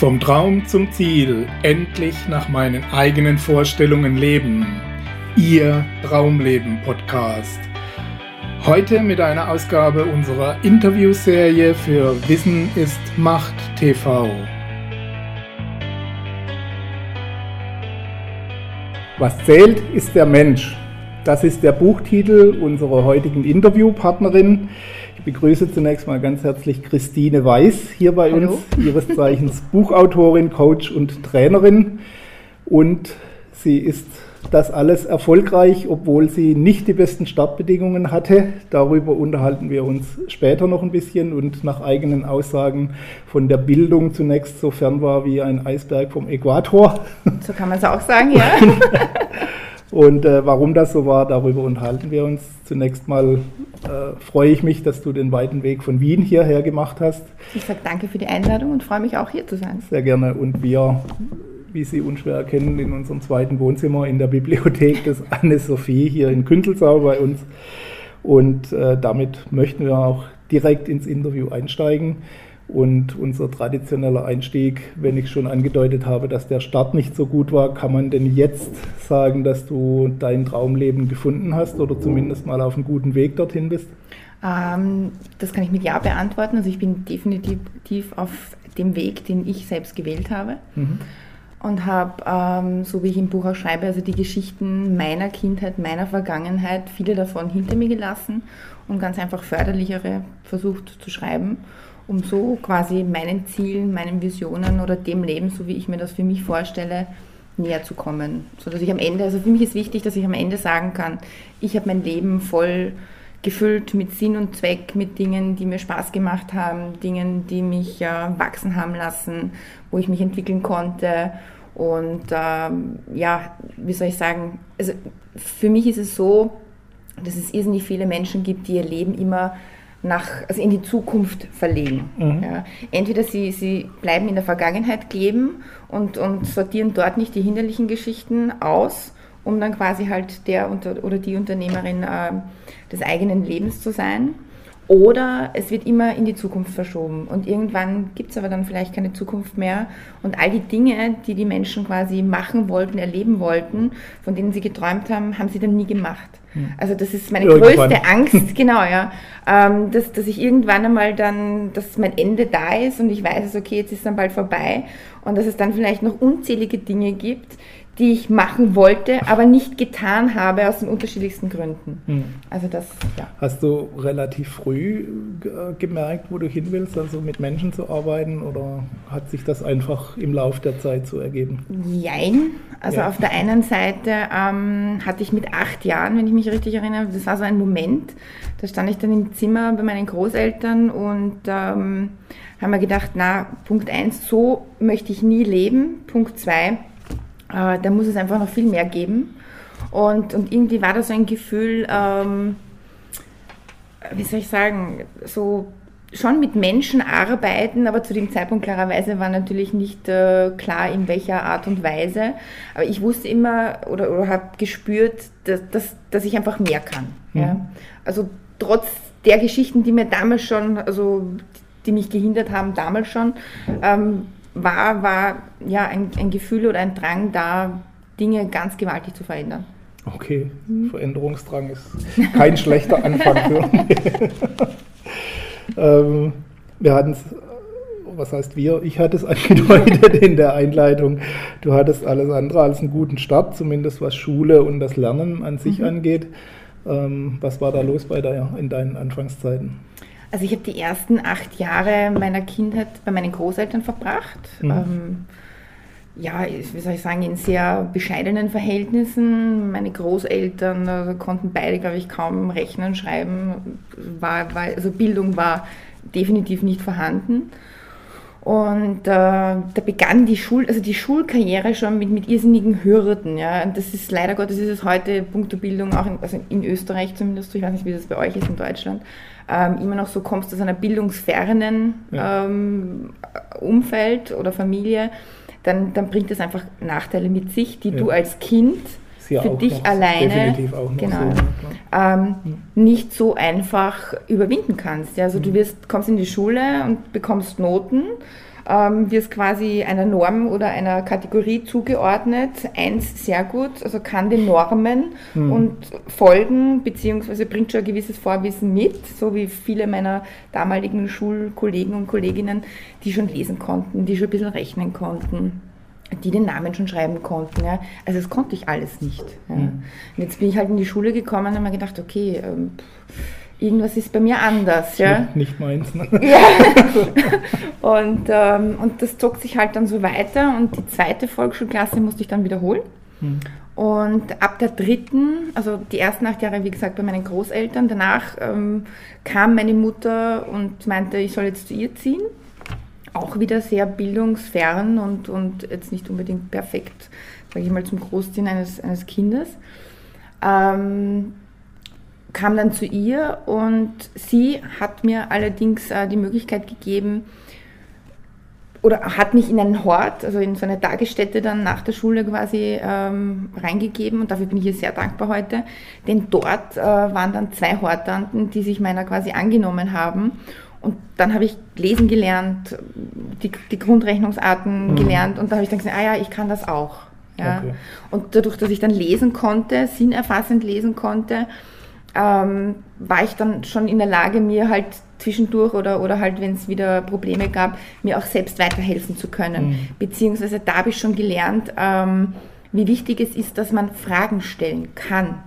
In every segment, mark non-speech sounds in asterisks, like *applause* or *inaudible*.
Vom Traum zum Ziel, endlich nach meinen eigenen Vorstellungen leben. Ihr Traumleben Podcast. Heute mit einer Ausgabe unserer Interviewserie für Wissen ist Macht TV. Was zählt, ist der Mensch. Das ist der Buchtitel unserer heutigen Interviewpartnerin. Ich begrüße zunächst mal ganz herzlich Christine Weiß hier bei Hallo. uns, ihres Zeichens Buchautorin, Coach und Trainerin. Und sie ist das alles erfolgreich, obwohl sie nicht die besten Startbedingungen hatte. Darüber unterhalten wir uns später noch ein bisschen und nach eigenen Aussagen von der Bildung zunächst so fern war wie ein Eisberg vom Äquator. So kann man es auch sagen, ja. *laughs* Und äh, warum das so war, darüber unterhalten wir uns. Zunächst mal äh, freue ich mich, dass du den weiten Weg von Wien hierher gemacht hast. Ich sage danke für die Einladung und freue mich auch hier zu sein. Sehr gerne. Und wir, wie Sie unschwer erkennen, in unserem zweiten Wohnzimmer in der Bibliothek des *laughs* Anne-Sophie hier in Küntelsau bei uns. Und äh, damit möchten wir auch direkt ins Interview einsteigen. Und unser traditioneller Einstieg, wenn ich schon angedeutet habe, dass der Start nicht so gut war, kann man denn jetzt sagen, dass du dein Traumleben gefunden hast oder zumindest mal auf einem guten Weg dorthin bist? Ähm, das kann ich mit Ja beantworten. Also ich bin definitiv auf dem Weg, den ich selbst gewählt habe. Mhm. Und habe, ähm, so wie ich im Buch auch schreibe, also die Geschichten meiner Kindheit, meiner Vergangenheit, viele davon hinter mir gelassen und ganz einfach förderlichere versucht zu schreiben um so quasi meinen Zielen, meinen Visionen oder dem Leben, so wie ich mir das für mich vorstelle, näher zu kommen. So dass ich am Ende, also für mich ist wichtig, dass ich am Ende sagen kann, ich habe mein Leben voll gefüllt mit Sinn und Zweck, mit Dingen, die mir Spaß gemacht haben, Dingen, die mich äh, wachsen haben lassen, wo ich mich entwickeln konnte. Und ähm, ja, wie soll ich sagen, also für mich ist es so, dass es irrsinnig viele Menschen gibt, die ihr Leben immer nach, also in die Zukunft verlegen. Mhm. Ja. Entweder sie, sie bleiben in der Vergangenheit kleben und, und sortieren dort nicht die hinderlichen Geschichten aus, um dann quasi halt der oder die Unternehmerin äh, des eigenen Lebens zu sein. Oder es wird immer in die Zukunft verschoben und irgendwann gibt es aber dann vielleicht keine Zukunft mehr und all die Dinge, die die Menschen quasi machen wollten, erleben wollten, von denen sie geträumt haben, haben sie dann nie gemacht. Hm. Also das ist meine irgendwann. größte Angst, *laughs* genau, ja, ähm, dass, dass ich irgendwann einmal dann, dass mein Ende da ist und ich weiß es, okay, jetzt ist dann bald vorbei und dass es dann vielleicht noch unzählige Dinge gibt, die ich machen wollte, aber nicht getan habe aus den unterschiedlichsten Gründen. Hm. Also das, ja. Hast du relativ früh gemerkt, wo du hin willst, also mit Menschen zu arbeiten oder hat sich das einfach im Laufe der Zeit so ergeben? Jein. Also ja. auf der einen Seite ähm, hatte ich mit acht Jahren, wenn ich mich richtig erinnere, das war so ein Moment, da stand ich dann im Zimmer bei meinen Großeltern und ähm, haben wir gedacht, na, Punkt eins, so möchte ich nie leben. Punkt zwei, äh, da muss es einfach noch viel mehr geben. Und, und irgendwie war da so ein Gefühl, ähm, wie soll ich sagen, so schon mit Menschen arbeiten, aber zu dem Zeitpunkt klarerweise war natürlich nicht äh, klar, in welcher Art und Weise. Aber ich wusste immer oder, oder habe gespürt, dass, dass, dass ich einfach mehr kann. Mhm. Ja? Also trotz der Geschichten, die mir damals schon, also die mich gehindert haben, damals schon, ähm, war, war ja ein, ein Gefühl oder ein Drang da, Dinge ganz gewaltig zu verändern. Okay, mhm. Veränderungsdrang ist kein schlechter Anfang für *laughs* ähm, wir hatten es, was heißt wir? Ich hatte es *laughs* angedeutet in der Einleitung. Du hattest alles andere als einen guten Start, zumindest was Schule und das Lernen an sich mhm. angeht. Ähm, was war da los bei der, in deinen Anfangszeiten? Also ich habe die ersten acht Jahre meiner Kindheit bei meinen Großeltern verbracht. Mhm. Ähm, ja, wie soll ich sagen, in sehr bescheidenen Verhältnissen. Meine Großeltern also konnten beide, glaube ich, kaum rechnen, schreiben. War, war, also Bildung war definitiv nicht vorhanden. Und äh, da begann die Schul, also die Schulkarriere schon mit, mit irrsinnigen Hürden. Ja. Und das ist leider Gottes ist es heute punkto Bildung, auch in, also in Österreich zumindest, ich weiß nicht, wie das bei euch ist in Deutschland, ähm, immer noch so kommst aus einer bildungsfernen ja. ähm, Umfeld oder Familie, dann, dann bringt das einfach Nachteile mit sich, die ja. du als Kind für dich noch, alleine genau, so, ähm, nicht so einfach überwinden kannst. Ja, also mhm. du wirst, kommst in die Schule und bekommst Noten ähm, wirst quasi einer Norm oder einer Kategorie zugeordnet. Eins sehr gut, also kann den Normen mhm. und folgen, beziehungsweise bringt schon ein gewisses Vorwissen mit, so wie viele meiner damaligen Schulkollegen und Kolleginnen, die schon lesen konnten, die schon ein bisschen rechnen konnten die den Namen schon schreiben konnten. Ja. Also das konnte ich alles nicht. Ja. Mhm. Und jetzt bin ich halt in die Schule gekommen und habe mir gedacht, okay, ähm, irgendwas ist bei mir anders. Ja? Nicht meins. Ne? Ja. *laughs* und, ähm, und das zog sich halt dann so weiter und die zweite Volksschulklasse musste ich dann wiederholen. Hm. Und ab der dritten, also die ersten acht Jahre, wie gesagt, bei meinen Großeltern, danach ähm, kam meine Mutter und meinte, ich soll jetzt zu ihr ziehen. Auch wieder sehr bildungsfern und, und jetzt nicht unbedingt perfekt, sage ich mal, zum Großziehen eines, eines Kindes. Ähm, kam dann zu ihr und sie hat mir allerdings äh, die Möglichkeit gegeben, oder hat mich in einen Hort, also in so eine Tagesstätte dann nach der Schule quasi ähm, reingegeben und dafür bin ich ihr sehr dankbar heute, denn dort äh, waren dann zwei Hortanten, die sich meiner quasi angenommen haben und dann habe ich lesen gelernt, die, die Grundrechnungsarten mhm. gelernt und da habe ich dann gesagt, ah ja, ich kann das auch. Ja? Okay. Und dadurch, dass ich dann lesen konnte, sinnerfassend lesen konnte, ähm, war ich dann schon in der Lage, mir halt zwischendurch oder, oder halt, wenn es wieder Probleme gab, mir auch selbst weiterhelfen zu können. Mhm. Beziehungsweise da habe ich schon gelernt, ähm, wie wichtig es ist, dass man Fragen stellen kann.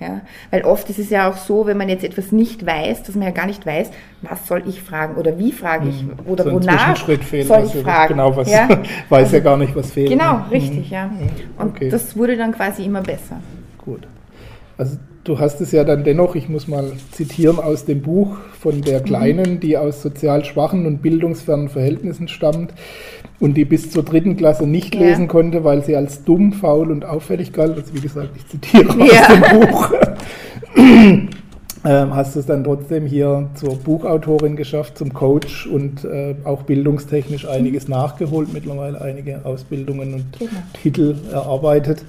Ja? Weil oft ist es ja auch so, wenn man jetzt etwas nicht weiß, dass man ja gar nicht weiß, was soll ich fragen oder wie frage ich mhm. oder so wonach soll ich fragen. Genau, was ja? *laughs* weiß also, ja gar nicht, was fehlt. Genau, ne? richtig, mhm. ja. Und okay. das wurde dann quasi immer besser. Gut. Also Du hast es ja dann dennoch, ich muss mal zitieren aus dem Buch von der mhm. Kleinen, die aus sozial schwachen und bildungsfernen Verhältnissen stammt und die bis zur dritten Klasse nicht ja. lesen konnte, weil sie als dumm, faul und auffällig galt. Also wie gesagt, ich zitiere ja. aus dem Buch. *laughs* ähm, hast du es dann trotzdem hier zur Buchautorin geschafft, zum Coach und äh, auch bildungstechnisch einiges nachgeholt, mittlerweile einige Ausbildungen und genau. Titel erarbeitet.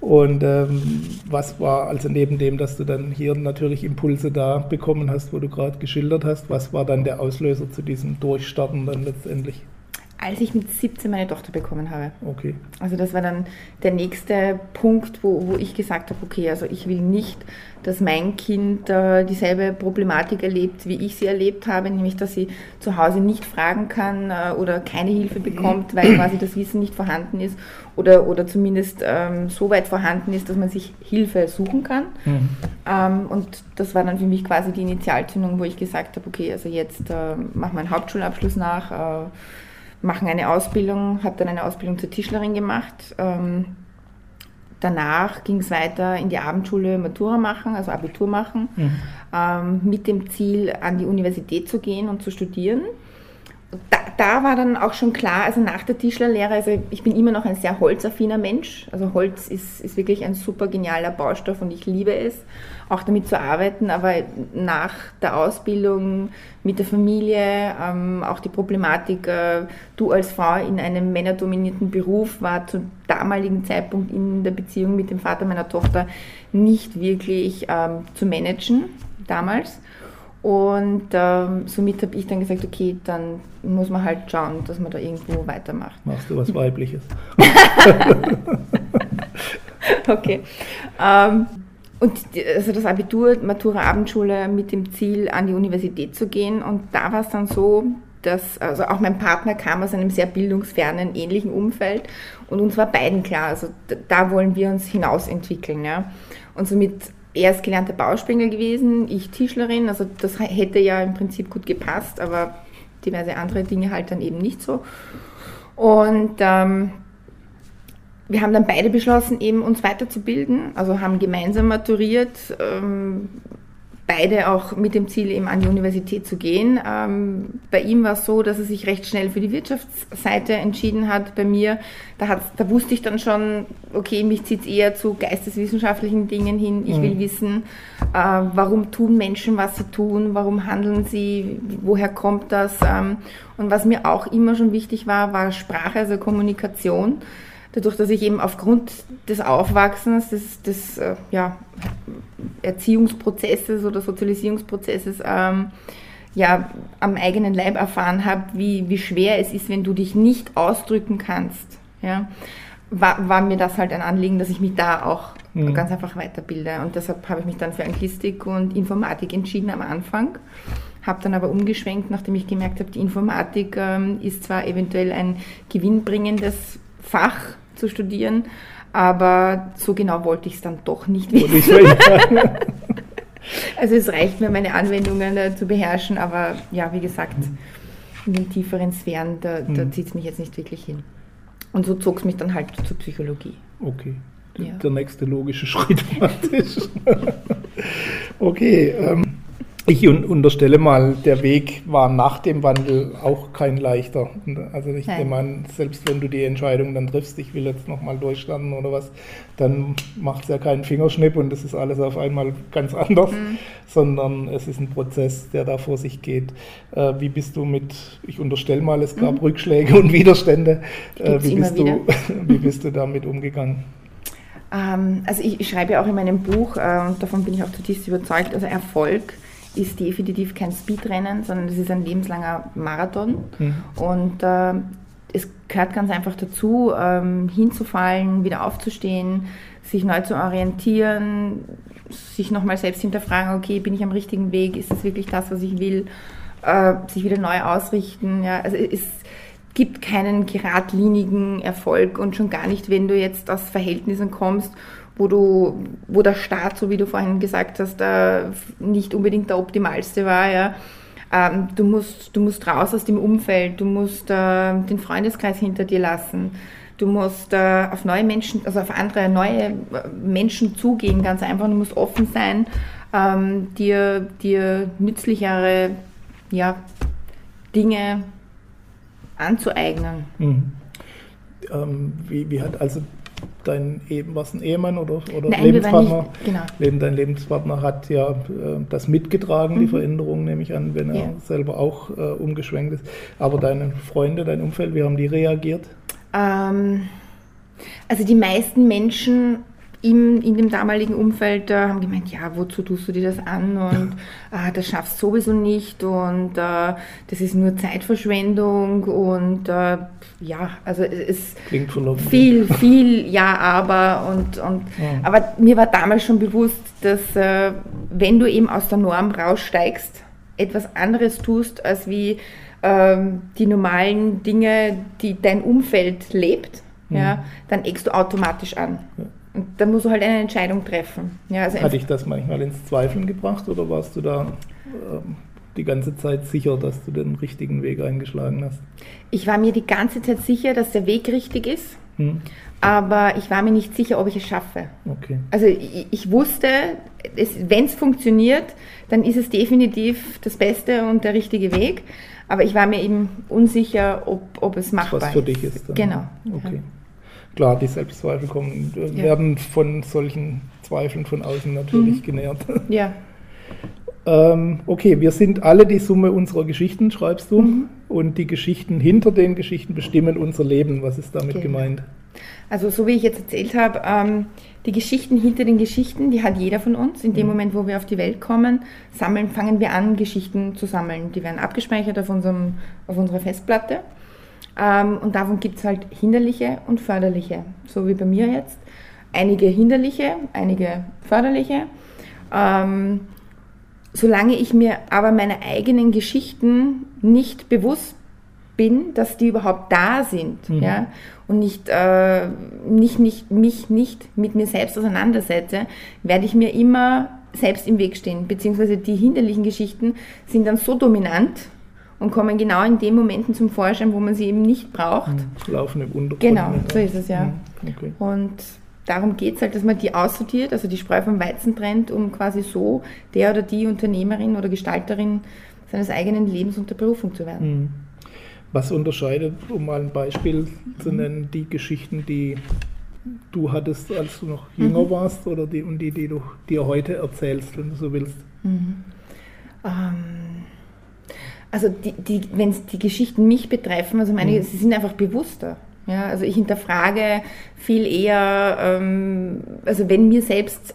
Und ähm, was war, also neben dem, dass du dann hier natürlich Impulse da bekommen hast, wo du gerade geschildert hast, was war dann der Auslöser zu diesem Durchstarten dann letztendlich? Als ich mit 17 meine Tochter bekommen habe. Okay. Also das war dann der nächste Punkt, wo, wo ich gesagt habe, okay, also ich will nicht, dass mein Kind äh, dieselbe Problematik erlebt, wie ich sie erlebt habe, nämlich dass sie zu Hause nicht fragen kann äh, oder keine Hilfe bekommt, weil quasi das Wissen nicht vorhanden ist oder, oder zumindest ähm, so weit vorhanden ist, dass man sich Hilfe suchen kann. Mhm. Ähm, und das war dann für mich quasi die Initialzündung, wo ich gesagt habe, okay, also jetzt äh, machen wir einen Hauptschulabschluss nach äh, machen eine Ausbildung, habe dann eine Ausbildung zur Tischlerin gemacht. Ähm, danach ging es weiter in die Abendschule Matura machen, also Abitur machen, mhm. ähm, mit dem Ziel, an die Universität zu gehen und zu studieren. Da, da, war dann auch schon klar, also nach der Tischlerlehre, also ich bin immer noch ein sehr holzaffiner Mensch. Also Holz ist, ist wirklich ein super genialer Baustoff und ich liebe es auch damit zu arbeiten, aber nach der Ausbildung mit der Familie, ähm, auch die Problematik, äh, du als Frau in einem männerdominierten Beruf war zum damaligen Zeitpunkt in der Beziehung mit dem Vater meiner Tochter nicht wirklich ähm, zu managen damals. Und ähm, somit habe ich dann gesagt, okay, dann muss man halt schauen, dass man da irgendwo weitermacht. Machst du was Weibliches? *laughs* okay. Ähm, und also das Abitur, Matura Abendschule mit dem Ziel, an die Universität zu gehen. Und da war es dann so, dass, also auch mein Partner kam aus einem sehr bildungsfernen, ähnlichen Umfeld. Und uns war beiden klar, also da wollen wir uns hinausentwickeln. Ja. Und somit er ist gelernter Bauspringer gewesen, ich Tischlerin. Also das hätte ja im Prinzip gut gepasst, aber diverse andere Dinge halt dann eben nicht so. Und ähm, wir haben dann beide beschlossen, eben uns weiterzubilden, also haben gemeinsam maturiert, ähm, beide auch mit dem Ziel, eben an die Universität zu gehen. Ähm, bei ihm war es so, dass er sich recht schnell für die Wirtschaftsseite entschieden hat. Bei mir, da, da wusste ich dann schon, okay, mich zieht es eher zu geisteswissenschaftlichen Dingen hin. Ich mhm. will wissen, äh, warum tun Menschen, was sie tun, warum handeln sie, woher kommt das. Ähm, und was mir auch immer schon wichtig war, war Sprache, also Kommunikation dadurch, dass ich eben aufgrund des Aufwachsens, des, des äh, ja, Erziehungsprozesses oder Sozialisierungsprozesses ähm, ja am eigenen Leib erfahren habe, wie, wie schwer es ist, wenn du dich nicht ausdrücken kannst. Ja, war, war mir das halt ein Anliegen, dass ich mich da auch mhm. ganz einfach weiterbilde. Und deshalb habe ich mich dann für Anglistik und Informatik entschieden am Anfang. Habe dann aber umgeschwenkt, nachdem ich gemerkt habe, die Informatik ähm, ist zwar eventuell ein gewinnbringendes Fach zu studieren, aber so genau wollte ich es dann doch nicht wissen. *laughs* also es reicht mir, meine Anwendungen äh, zu beherrschen, aber ja, wie gesagt, in den tieferen Sphären, da, da mhm. zieht es mich jetzt nicht wirklich hin. Und so zog es mich dann halt zur Psychologie. Okay. Ja. Der nächste logische *laughs* Schritt praktisch. okay. Ähm, ich unterstelle mal, der Weg war nach dem Wandel auch kein leichter. Also ich Nein. nehme an, selbst wenn du die Entscheidung dann triffst, ich will jetzt nochmal durchstarten oder was, dann macht es ja keinen Fingerschnipp und das ist alles auf einmal ganz anders, mhm. sondern es ist ein Prozess, der da vor sich geht. Äh, wie bist du mit, ich unterstelle mal, es gab mhm. Rückschläge und Widerstände, äh, wie, bist du, *laughs* wie bist du damit umgegangen? Ähm, also ich, ich, schreibe ja auch in meinem Buch, äh, und davon bin ich auch zutiefst überzeugt, also Erfolg ist definitiv kein Speedrennen, sondern es ist ein lebenslanger Marathon. Mhm. Und äh, es gehört ganz einfach dazu, ähm, hinzufallen, wieder aufzustehen, sich neu zu orientieren, sich nochmal selbst hinterfragen, okay, bin ich am richtigen Weg, ist das wirklich das, was ich will, äh, sich wieder neu ausrichten. Ja? Also es gibt keinen geradlinigen Erfolg und schon gar nicht, wenn du jetzt aus Verhältnissen kommst, wo du, wo der Start, so wie du vorhin gesagt hast, äh, nicht unbedingt der optimalste war, ja. Ähm, du musst, du musst raus aus dem Umfeld, du musst äh, den Freundeskreis hinter dir lassen. Du musst äh, auf neue Menschen, also auf andere neue äh, Menschen zugehen, ganz einfach. Du musst offen sein, ähm, dir, dir nützlichere ja, Dinge anzueignen. Mhm. Ähm, wie, wie hat also dein was ein Ehemann oder, oder Nein, Lebenspartner, genau. Dein Lebenspartner hat ja äh, das mitgetragen, mhm. die Veränderung nehme ich an, wenn er ja. selber auch äh, umgeschwenkt ist. Aber deine Freunde, dein Umfeld, wie haben die reagiert? Ähm, also die meisten Menschen im, in dem damaligen Umfeld äh, haben gemeint, ja, wozu tust du dir das an und äh, das schaffst du sowieso nicht und äh, das ist nur Zeitverschwendung und äh, ja, also es ist viel, viel Ja, aber und, und ja. aber mir war damals schon bewusst, dass äh, wenn du eben aus der Norm raussteigst, etwas anderes tust, als wie ähm, die normalen Dinge, die dein Umfeld lebt, mhm. ja, dann eckst du automatisch an. Und da musst du halt eine Entscheidung treffen. Ja, also Hat dich das manchmal ins Zweifeln gebracht oder warst du da ähm, die ganze Zeit sicher, dass du den richtigen Weg eingeschlagen hast? Ich war mir die ganze Zeit sicher, dass der Weg richtig ist, hm. aber ich war mir nicht sicher, ob ich es schaffe. Okay. Also ich, ich wusste, wenn es funktioniert, dann ist es definitiv das Beste und der richtige Weg. Aber ich war mir eben unsicher, ob, ob es machbar ist. Was für dich ist. Dann. Genau. Okay. Ja klar, die Selbstzweifel kommen, ja. werden von solchen Zweifeln von außen natürlich mhm. genährt. Ja. *laughs* ähm, okay, wir sind alle die Summe unserer Geschichten, schreibst du. Mhm. Und die Geschichten hinter den Geschichten bestimmen unser Leben. Was ist damit okay. gemeint? Also so wie ich jetzt erzählt habe, ähm, die Geschichten hinter den Geschichten, die hat jeder von uns. In dem mhm. Moment, wo wir auf die Welt kommen, sammeln, fangen wir an, Geschichten zu sammeln. Die werden abgespeichert auf, unserem, auf unserer Festplatte. Ähm, und davon gibt es halt hinderliche und förderliche, so wie bei mir jetzt. Einige hinderliche, einige förderliche. Ähm, solange ich mir aber meine eigenen Geschichten nicht bewusst bin, dass die überhaupt da sind, mhm. ja, und nicht, äh, nicht, nicht, mich nicht mit mir selbst auseinandersetze, werde ich mir immer selbst im Weg stehen, beziehungsweise die hinderlichen Geschichten sind dann so dominant, und kommen genau in den Momenten zum Vorschein, wo man sie eben nicht braucht. Mhm. Laufen im Untergrund. Genau, so ist es ja. Mhm. Okay. Und darum geht es halt, dass man die aussortiert, also die Spreu vom Weizen trennt, um quasi so der oder die Unternehmerin oder Gestalterin seines eigenen Lebens und der Berufung zu werden. Mhm. Was unterscheidet, um mal ein Beispiel zu nennen, die Geschichten, die du hattest, als du noch jünger mhm. warst, oder die und die, die du dir heute erzählst, wenn du so willst? Mhm. Ähm also die, die, wenn die Geschichten mich betreffen, also meine, mhm. sie sind einfach bewusster. Ja, also ich hinterfrage viel eher, ähm, also wenn mir selbst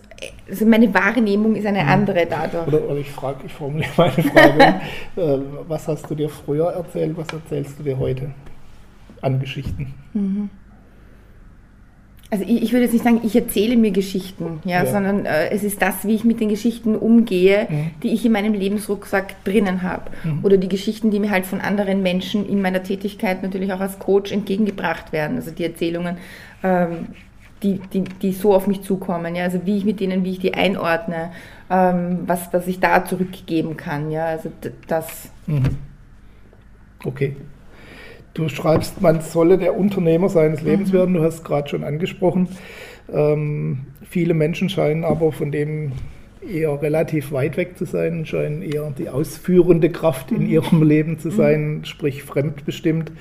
also meine Wahrnehmung ist eine mhm. andere dadurch. Oder, oder ich frage, ich formuliere *laughs* meine Frage, äh, was hast du dir früher erzählt, was erzählst du dir heute an Geschichten? Mhm. Also ich, ich, würde jetzt nicht sagen, ich erzähle mir Geschichten, ja, ja. sondern äh, es ist das, wie ich mit den Geschichten umgehe, mhm. die ich in meinem Lebensrucksack drinnen habe. Mhm. Oder die Geschichten, die mir halt von anderen Menschen in meiner Tätigkeit natürlich auch als Coach entgegengebracht werden. Also die Erzählungen, ähm, die, die, die so auf mich zukommen, ja, also wie ich mit denen, wie ich die einordne, ähm, was, was ich da zurückgeben kann, ja, also das. Mhm. Okay. Du schreibst, man solle der Unternehmer seines Lebens mhm. werden. Du hast es gerade schon angesprochen. Ähm, viele Menschen scheinen aber von dem eher relativ weit weg zu sein, scheinen eher die ausführende Kraft in mhm. ihrem Leben zu sein, mhm. sprich fremdbestimmt.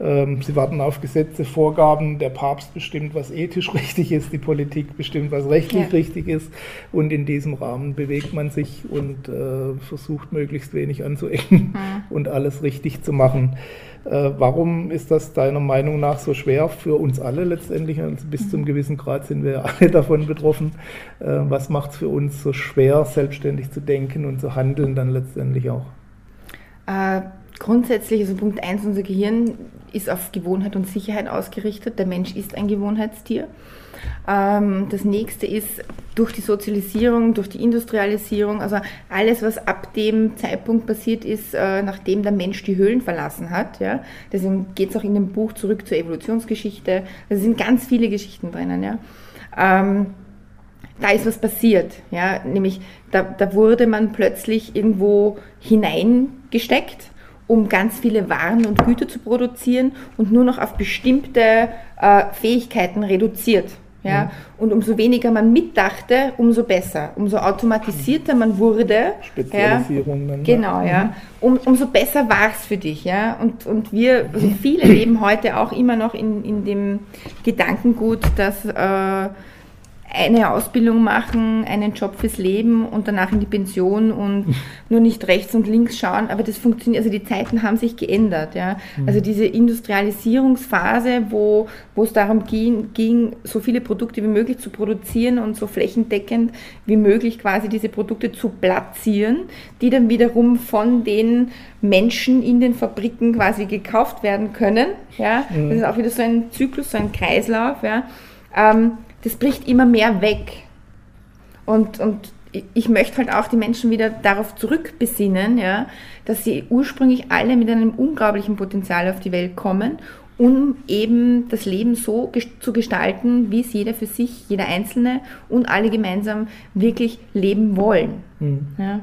Ähm, sie warten auf Gesetze, Vorgaben, der Papst bestimmt, was ethisch *laughs* richtig ist, die Politik bestimmt, was rechtlich ja. richtig ist und in diesem Rahmen bewegt man sich und äh, versucht möglichst wenig anzuecken mhm. *laughs* und alles richtig zu machen. Äh, warum ist das deiner Meinung nach so schwer für uns alle letztendlich? Also bis zum gewissen Grad sind wir *laughs* alle davon betroffen. Äh, was macht es für uns so schwer, selbstständig zu denken und zu handeln dann letztendlich auch? Grundsätzlich, also Punkt 1, unser Gehirn ist auf Gewohnheit und Sicherheit ausgerichtet. Der Mensch ist ein Gewohnheitstier. Ähm, das nächste ist durch die Sozialisierung, durch die Industrialisierung, also alles, was ab dem Zeitpunkt passiert ist, äh, nachdem der Mensch die Höhlen verlassen hat. Ja. Deswegen geht es auch in dem Buch zurück zur Evolutionsgeschichte. Da sind ganz viele Geschichten drinnen. Ja. Ähm, da ist was passiert, ja, nämlich da, da wurde man plötzlich irgendwo hineingesteckt um ganz viele Waren und Güter zu produzieren und nur noch auf bestimmte äh, Fähigkeiten reduziert. Ja? Mhm. Und umso weniger man mitdachte, umso besser. Umso automatisierter man wurde. Spezialisierung. Ja, genau, ja. Mhm. Um, umso besser war es für dich. Ja? Und, und wir, also viele *laughs* leben heute auch immer noch in, in dem Gedankengut, dass äh, eine Ausbildung machen, einen Job fürs Leben und danach in die Pension und *laughs* nur nicht rechts und links schauen. Aber das funktioniert, also die Zeiten haben sich geändert. Ja? Mhm. Also diese Industrialisierungsphase, wo, wo es darum ging, ging, so viele Produkte wie möglich zu produzieren und so flächendeckend wie möglich quasi diese Produkte zu platzieren, die dann wiederum von den Menschen in den Fabriken quasi gekauft werden können. Ja? Mhm. Das ist auch wieder so ein Zyklus, so ein Kreislauf. Ja? Ähm, das bricht immer mehr weg. Und, und ich möchte halt auch die Menschen wieder darauf zurückbesinnen, ja, dass sie ursprünglich alle mit einem unglaublichen Potenzial auf die Welt kommen, um eben das Leben so zu gestalten, wie es jeder für sich, jeder Einzelne und alle gemeinsam wirklich leben wollen. Mhm. Ja.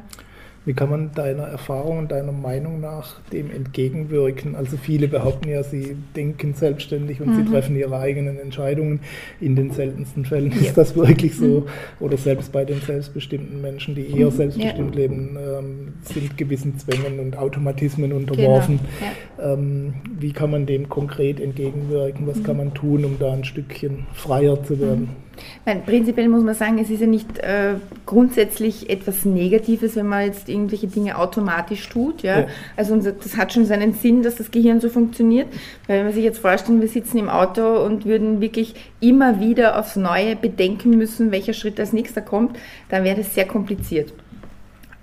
Wie kann man deiner Erfahrung und deiner Meinung nach dem entgegenwirken? Also viele behaupten ja, sie denken selbstständig und mhm. sie treffen ihre eigenen Entscheidungen. In den seltensten Fällen ja. ist das wirklich so. Mhm. Oder selbst bei den selbstbestimmten Menschen, die eher mhm. selbstbestimmt ja. leben, ähm, sind gewissen Zwängen und Automatismen unterworfen. Genau. Ja. Ähm, wie kann man dem konkret entgegenwirken? Was mhm. kann man tun, um da ein Stückchen freier zu werden? Mhm. Nein, prinzipiell muss man sagen, es ist ja nicht äh, grundsätzlich etwas Negatives, wenn man jetzt irgendwelche Dinge automatisch tut. Ja? ja. Also das hat schon seinen Sinn, dass das Gehirn so funktioniert. Weil wenn man sich jetzt vorstellt, wir sitzen im Auto und würden wirklich immer wieder aufs Neue bedenken müssen, welcher Schritt als nächster kommt, dann wäre das sehr kompliziert.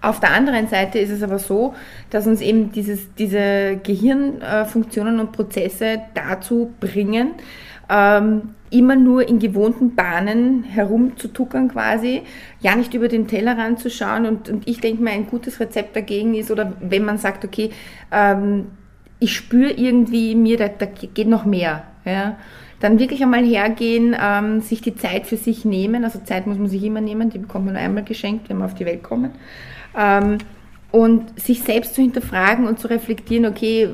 Auf der anderen Seite ist es aber so, dass uns eben dieses, diese Gehirnfunktionen und Prozesse dazu bringen, ähm, immer nur in gewohnten Bahnen herumzutuckern quasi, ja nicht über den Tellerrand zu schauen und, und ich denke mal, ein gutes Rezept dagegen ist, oder wenn man sagt, okay, ähm, ich spüre irgendwie mir, da, da geht noch mehr, ja, dann wirklich einmal hergehen, ähm, sich die Zeit für sich nehmen, also Zeit muss man sich immer nehmen, die bekommt man nur einmal geschenkt, wenn wir auf die Welt kommen, ähm, und sich selbst zu hinterfragen und zu reflektieren, okay,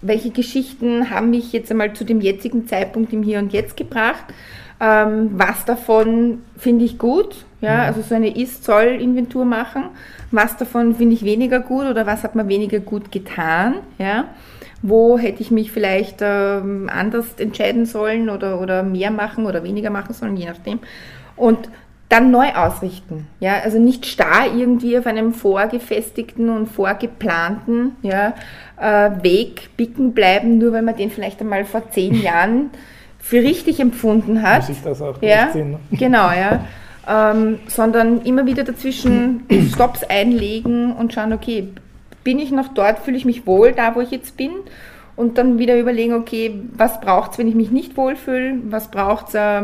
welche Geschichten haben mich jetzt einmal zu dem jetzigen Zeitpunkt im Hier und Jetzt gebracht? Ähm, was davon finde ich gut? Ja, mhm. also so eine Ist-Soll-Inventur machen. Was davon finde ich weniger gut oder was hat mir weniger gut getan? Ja, wo hätte ich mich vielleicht ähm, anders entscheiden sollen oder, oder mehr machen oder weniger machen sollen, je nachdem. Und dann neu ausrichten. Ja, also nicht starr irgendwie auf einem vorgefestigten und vorgeplanten ja, äh, Weg bicken bleiben, nur weil man den vielleicht einmal vor zehn *laughs* Jahren für richtig empfunden hat. Muss ich das auch ja, ne? *laughs* Genau, ja. ähm, sondern immer wieder dazwischen *clears throat* Stops einlegen und schauen, okay, bin ich noch dort, fühle ich mich wohl da, wo ich jetzt bin? Und dann wieder überlegen, okay, was braucht es, wenn ich mich nicht wohlfühle? Was braucht es, äh,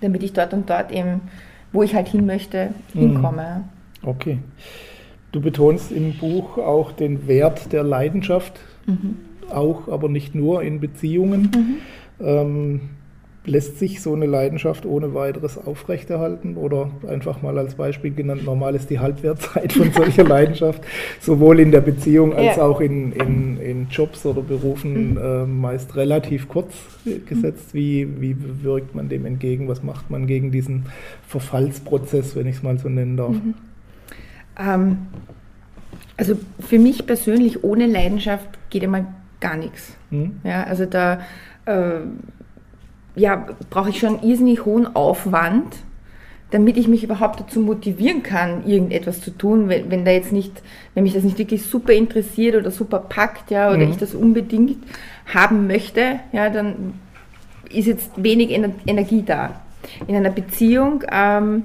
damit ich dort und dort eben, wo ich halt hin möchte, hinkomme? Okay. Du betonst im Buch auch den Wert der Leidenschaft, mhm. auch, aber nicht nur in Beziehungen. Mhm. Ähm, lässt sich so eine Leidenschaft ohne weiteres aufrechterhalten? Oder einfach mal als Beispiel genannt, normal ist die Halbwertzeit von *laughs* solcher Leidenschaft, sowohl in der Beziehung als ja. auch in, in, in, Jobs oder Berufen mhm. äh, meist relativ kurz gesetzt. Wie, wie wirkt man dem entgegen? Was macht man gegen diesen Verfallsprozess, wenn ich es mal so nennen darf? Mhm. Ähm, also für mich persönlich ohne Leidenschaft geht immer gar nichts. Mhm. Ja, also da äh, ja, brauche ich schon irrsinnig hohen Aufwand, damit ich mich überhaupt dazu motivieren kann, irgendetwas zu tun, wenn, wenn da jetzt nicht, wenn mich das nicht wirklich super interessiert oder super packt, ja, oder mhm. ich das unbedingt haben möchte, ja, dann ist jetzt wenig Energie da. In einer Beziehung ähm,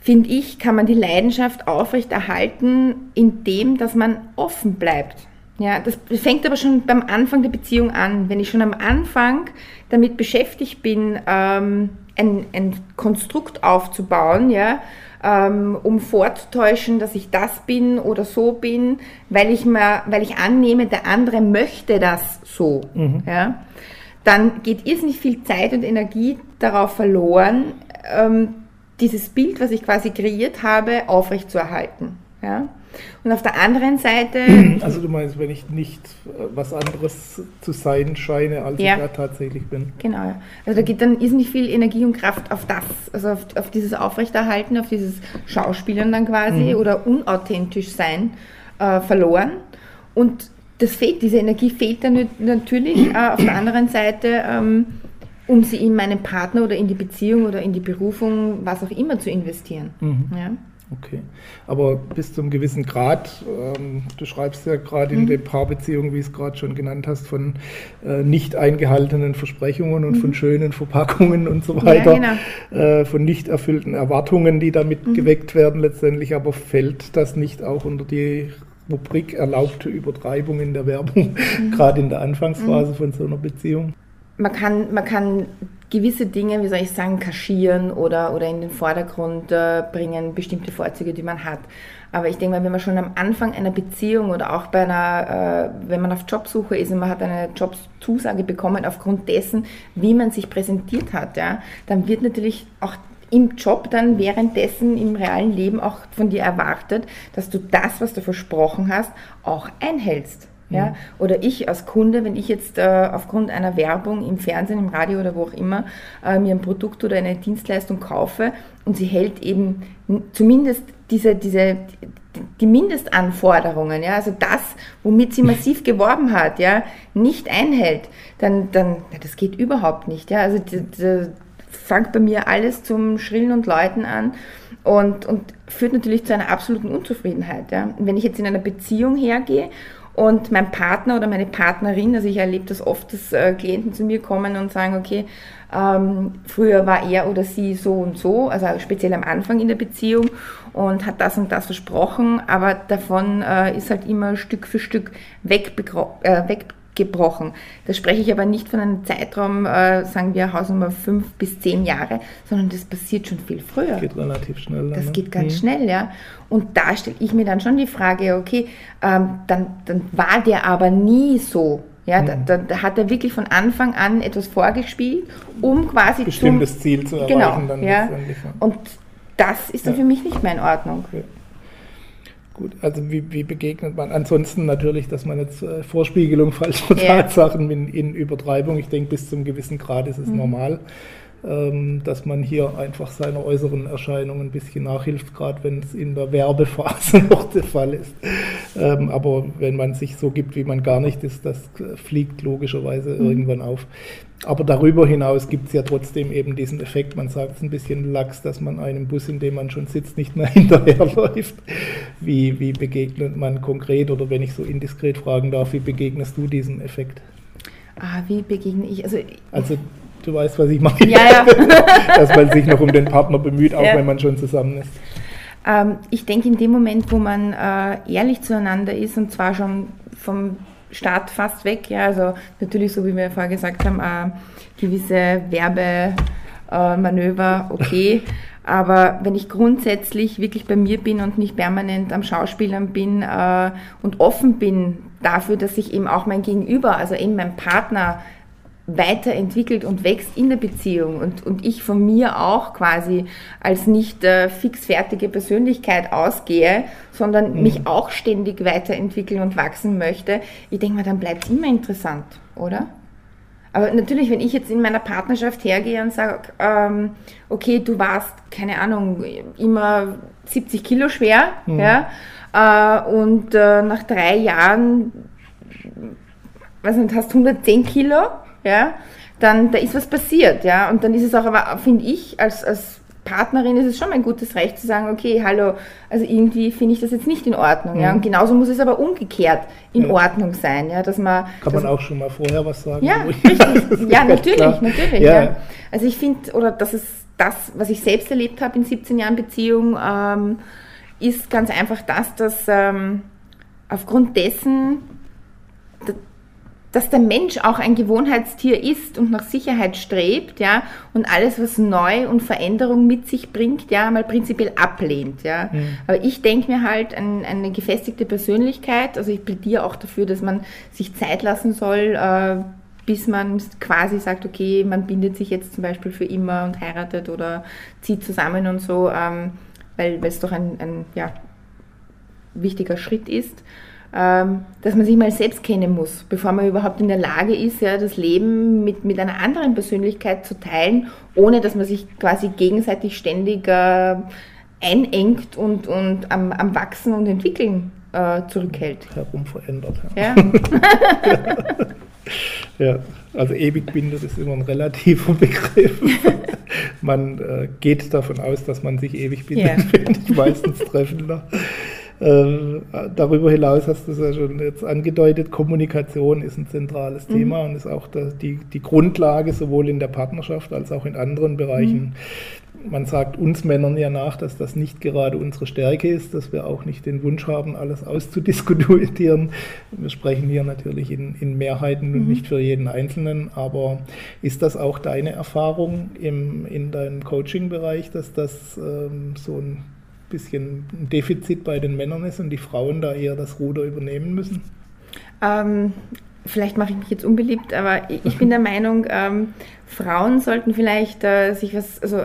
finde ich, kann man die Leidenschaft aufrechterhalten, indem dass man offen bleibt. Ja, das fängt aber schon beim Anfang der Beziehung an. Wenn ich schon am Anfang damit beschäftigt bin, ähm, ein, ein Konstrukt aufzubauen, ja, ähm, um vorzutäuschen, dass ich das bin oder so bin, weil ich, mal, weil ich annehme, der andere möchte das so, mhm. ja, dann geht irrsinnig viel Zeit und Energie darauf verloren, ähm, dieses Bild, was ich quasi kreiert habe, aufrechtzuerhalten. Ja? Und auf der anderen Seite. *clears throat* Also du meinst, wenn ich nicht äh, was anderes zu sein scheine, als ja. ich da tatsächlich bin. Genau, ja. Also da geht dann ist nicht viel Energie und Kraft auf das, also auf, auf dieses Aufrechterhalten, auf dieses Schauspielern dann quasi mhm. oder unauthentisch sein äh, verloren. Und das fehlt, diese Energie fehlt dann natürlich. Äh, auf der anderen Seite. Ähm, um sie in meinen Partner oder in die Beziehung oder in die Berufung, was auch immer zu investieren. Mhm. Ja? Okay, aber bis zum gewissen Grad, ähm, du schreibst ja gerade in mhm. den Paarbeziehungen, wie es gerade schon genannt hast, von äh, nicht eingehaltenen Versprechungen und mhm. von schönen Verpackungen und so weiter, ja, genau. äh, von nicht erfüllten Erwartungen, die damit mhm. geweckt werden letztendlich, aber fällt das nicht auch unter die Rubrik erlaubte Übertreibung in der Werbung, mhm. *laughs* gerade in der Anfangsphase mhm. von so einer Beziehung? Man kann, man kann gewisse Dinge, wie soll ich sagen, kaschieren oder, oder in den Vordergrund äh, bringen, bestimmte Vorzüge, die man hat. Aber ich denke mal, wenn man schon am Anfang einer Beziehung oder auch bei einer, äh, wenn man auf Jobsuche ist und man hat eine Jobzusage bekommen aufgrund dessen, wie man sich präsentiert hat, ja, dann wird natürlich auch im Job dann währenddessen im realen Leben auch von dir erwartet, dass du das, was du versprochen hast, auch einhältst. Ja? Mhm. Oder ich als Kunde, wenn ich jetzt äh, aufgrund einer Werbung im Fernsehen, im Radio oder wo auch immer äh, mir ein Produkt oder eine Dienstleistung kaufe und sie hält eben zumindest diese, diese, die Mindestanforderungen, ja, also das, womit sie *laughs* massiv geworben hat, ja, nicht einhält, dann, dann das geht überhaupt nicht. Ja, also die, fängt bei mir alles zum Schrillen und Läuten an und, und führt natürlich zu einer absoluten Unzufriedenheit. Ja. Und wenn ich jetzt in einer Beziehung hergehe und mein Partner oder meine Partnerin, also ich erlebe das oft, dass äh, Klienten zu mir kommen und sagen, okay, ähm, früher war er oder sie so und so, also speziell am Anfang in der Beziehung und hat das und das versprochen, aber davon äh, ist halt immer Stück für Stück äh, weg, gebrochen. Da spreche ich aber nicht von einem Zeitraum, äh, sagen wir Hausnummer fünf bis zehn Jahre, sondern das passiert schon viel früher. Das geht relativ schnell. Das ne? geht ganz mhm. schnell, ja. Und da stelle ich mir dann schon die Frage, okay, ähm, dann, dann war der aber nie so. Ja, mhm. da, da, hat er wirklich von Anfang an etwas vorgespielt, um quasi bestimmtes zum, Ziel zu erreichen. Genau, ja. Und das ist dann ja. für mich nicht mehr in Ordnung. Okay. Gut, also wie, wie, begegnet man? Ansonsten natürlich, dass man jetzt äh, Vorspiegelung falscher ja. Tatsachen in, in, Übertreibung, ich denke, bis zum gewissen Grad ist es mhm. normal, ähm, dass man hier einfach seiner äußeren Erscheinung ein bisschen nachhilft, gerade wenn es in der Werbephase *laughs* noch der Fall ist. Ähm, aber wenn man sich so gibt, wie man gar nicht ist, das fliegt logischerweise mhm. irgendwann auf. Aber darüber hinaus gibt es ja trotzdem eben diesen Effekt, man sagt es ein bisschen lax, dass man einem Bus, in dem man schon sitzt, nicht mehr *laughs* hinterherläuft. Wie, wie begegnet man konkret oder wenn ich so indiskret fragen darf, wie begegnest du diesem Effekt? Ah, wie begegne ich? Also, also du weißt, was ich meine. Ja, ja. *laughs* Dass man sich noch um den Partner bemüht, auch ja. wenn man schon zusammen ist. Ähm, ich denke, in dem Moment, wo man äh, ehrlich zueinander ist, und zwar schon vom Start fast weg, ja, also natürlich, so wie wir vorher gesagt haben, äh, gewisse Werbemanöver, äh, okay. *laughs* Aber wenn ich grundsätzlich wirklich bei mir bin und nicht permanent am Schauspielern bin äh, und offen bin dafür, dass sich eben auch mein Gegenüber, also eben mein Partner, weiterentwickelt und wächst in der Beziehung und, und ich von mir auch quasi als nicht äh, fixfertige Persönlichkeit ausgehe, sondern mhm. mich auch ständig weiterentwickeln und wachsen möchte, ich denke mal, dann bleibt es immer interessant, oder? Aber natürlich, wenn ich jetzt in meiner Partnerschaft hergehe und sage, ähm, okay, du warst, keine Ahnung, immer 70 Kilo schwer, mhm. ja, äh, und äh, nach drei Jahren, weiß nicht, hast 110 Kilo, ja, dann da ist was passiert, ja, und dann ist es auch, aber finde ich als, als Partnerin ist es schon mein gutes Recht zu sagen, okay, hallo, also irgendwie finde ich das jetzt nicht in Ordnung, mhm. ja, und genauso muss es aber umgekehrt in ja. Ordnung sein, ja, dass man... Kann man auch schon mal vorher was sagen? Ja, *laughs* richtig, ja, natürlich, klar. natürlich, ja. ja. Also ich finde, oder das ist das, was ich selbst erlebt habe in 17 Jahren Beziehung, ähm, ist ganz einfach das, dass ähm, aufgrund dessen, dass der Mensch auch ein Gewohnheitstier ist und nach Sicherheit strebt, ja, und alles, was neu und Veränderung mit sich bringt, ja, mal prinzipiell ablehnt, ja. Mhm. Aber ich denke mir halt, ein, eine gefestigte Persönlichkeit, also ich plädiere auch dafür, dass man sich Zeit lassen soll, äh, bis man quasi sagt, okay, man bindet sich jetzt zum Beispiel für immer und heiratet oder zieht zusammen und so, ähm, weil es doch ein, ein ja, wichtiger Schritt ist. Ähm, dass man sich mal selbst kennen muss, bevor man überhaupt in der Lage ist, ja, das Leben mit, mit einer anderen Persönlichkeit zu teilen, ohne dass man sich quasi gegenseitig ständig äh, einengt und, und am, am Wachsen und Entwickeln äh, zurückhält. Herum verändert. Ja. ja. *laughs* ja. also ewig bindet ist immer ein relativer Begriff. man äh, geht davon aus, dass man sich ewig bindet, ja. finde ich meistens treffender. Äh, darüber hinaus hast du es ja schon jetzt angedeutet, Kommunikation ist ein zentrales mhm. Thema und ist auch die, die Grundlage sowohl in der Partnerschaft als auch in anderen Bereichen. Mhm. Man sagt uns Männern ja nach, dass das nicht gerade unsere Stärke ist, dass wir auch nicht den Wunsch haben, alles auszudiskutieren. Wir sprechen hier natürlich in, in Mehrheiten und mhm. nicht für jeden Einzelnen, aber ist das auch deine Erfahrung im, in deinem Coaching-Bereich, dass das ähm, so ein bisschen ein Defizit bei den Männern ist und die Frauen da eher das Ruder übernehmen müssen? Ähm, vielleicht mache ich mich jetzt unbeliebt, aber ich bin der *laughs* Meinung, ähm, Frauen sollten vielleicht äh, sich was, also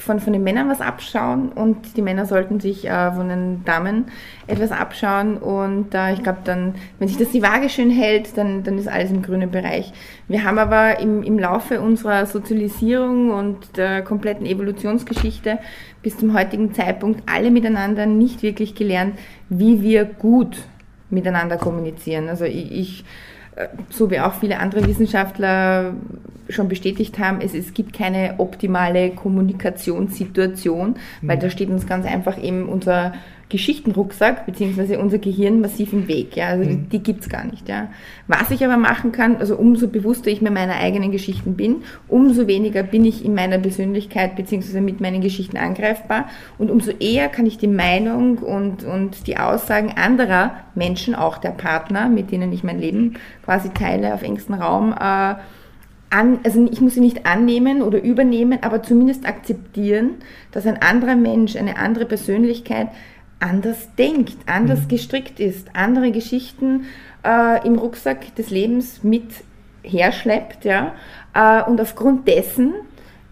von, von den Männern was abschauen und die Männer sollten sich äh, von den Damen etwas abschauen und äh, ich glaube dann, wenn sich das die Waage schön hält, dann, dann ist alles im grünen Bereich. Wir haben aber im, im Laufe unserer Sozialisierung und der kompletten Evolutionsgeschichte bis zum heutigen Zeitpunkt alle miteinander nicht wirklich gelernt, wie wir gut miteinander kommunizieren. Also ich, ich so wie auch viele andere Wissenschaftler schon bestätigt haben, es, es gibt keine optimale Kommunikationssituation, weil mhm. da steht uns ganz einfach eben unser Geschichtenrucksack beziehungsweise unser Gehirn massiv im Weg. Ja? Also mhm. die, die es gar nicht. Ja? Was ich aber machen kann, also umso bewusster ich mir meiner eigenen Geschichten bin, umso weniger bin ich in meiner Persönlichkeit beziehungsweise mit meinen Geschichten angreifbar und umso eher kann ich die Meinung und, und die Aussagen anderer Menschen, auch der Partner, mit denen ich mein Leben quasi teile auf engstem Raum, äh, an, also ich muss sie nicht annehmen oder übernehmen, aber zumindest akzeptieren, dass ein anderer Mensch, eine andere Persönlichkeit anders denkt, anders mhm. gestrickt ist, andere Geschichten äh, im Rucksack des Lebens mit herschleppt, ja, äh, und aufgrund dessen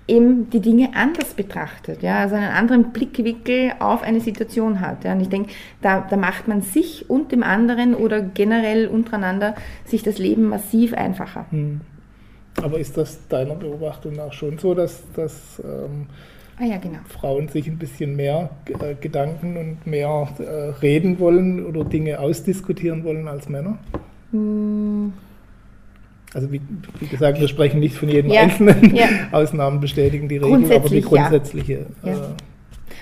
eben die Dinge anders betrachtet, ja, also einen anderen Blickwinkel auf eine Situation hat. Ja. Und ich denke, da, da macht man sich und dem anderen oder generell untereinander sich das Leben massiv einfacher. Mhm. Aber ist das deiner Beobachtung nach schon so, dass, dass ähm, ah, ja, genau. Frauen sich ein bisschen mehr äh, Gedanken und mehr äh, reden wollen oder Dinge ausdiskutieren wollen als Männer? Mm. Also wie, wie, gesagt, wir sprechen nicht von jedem ja, Einzelnen. Ja. *laughs* Ausnahmen bestätigen die Regel, aber die grundsätzliche. Ja.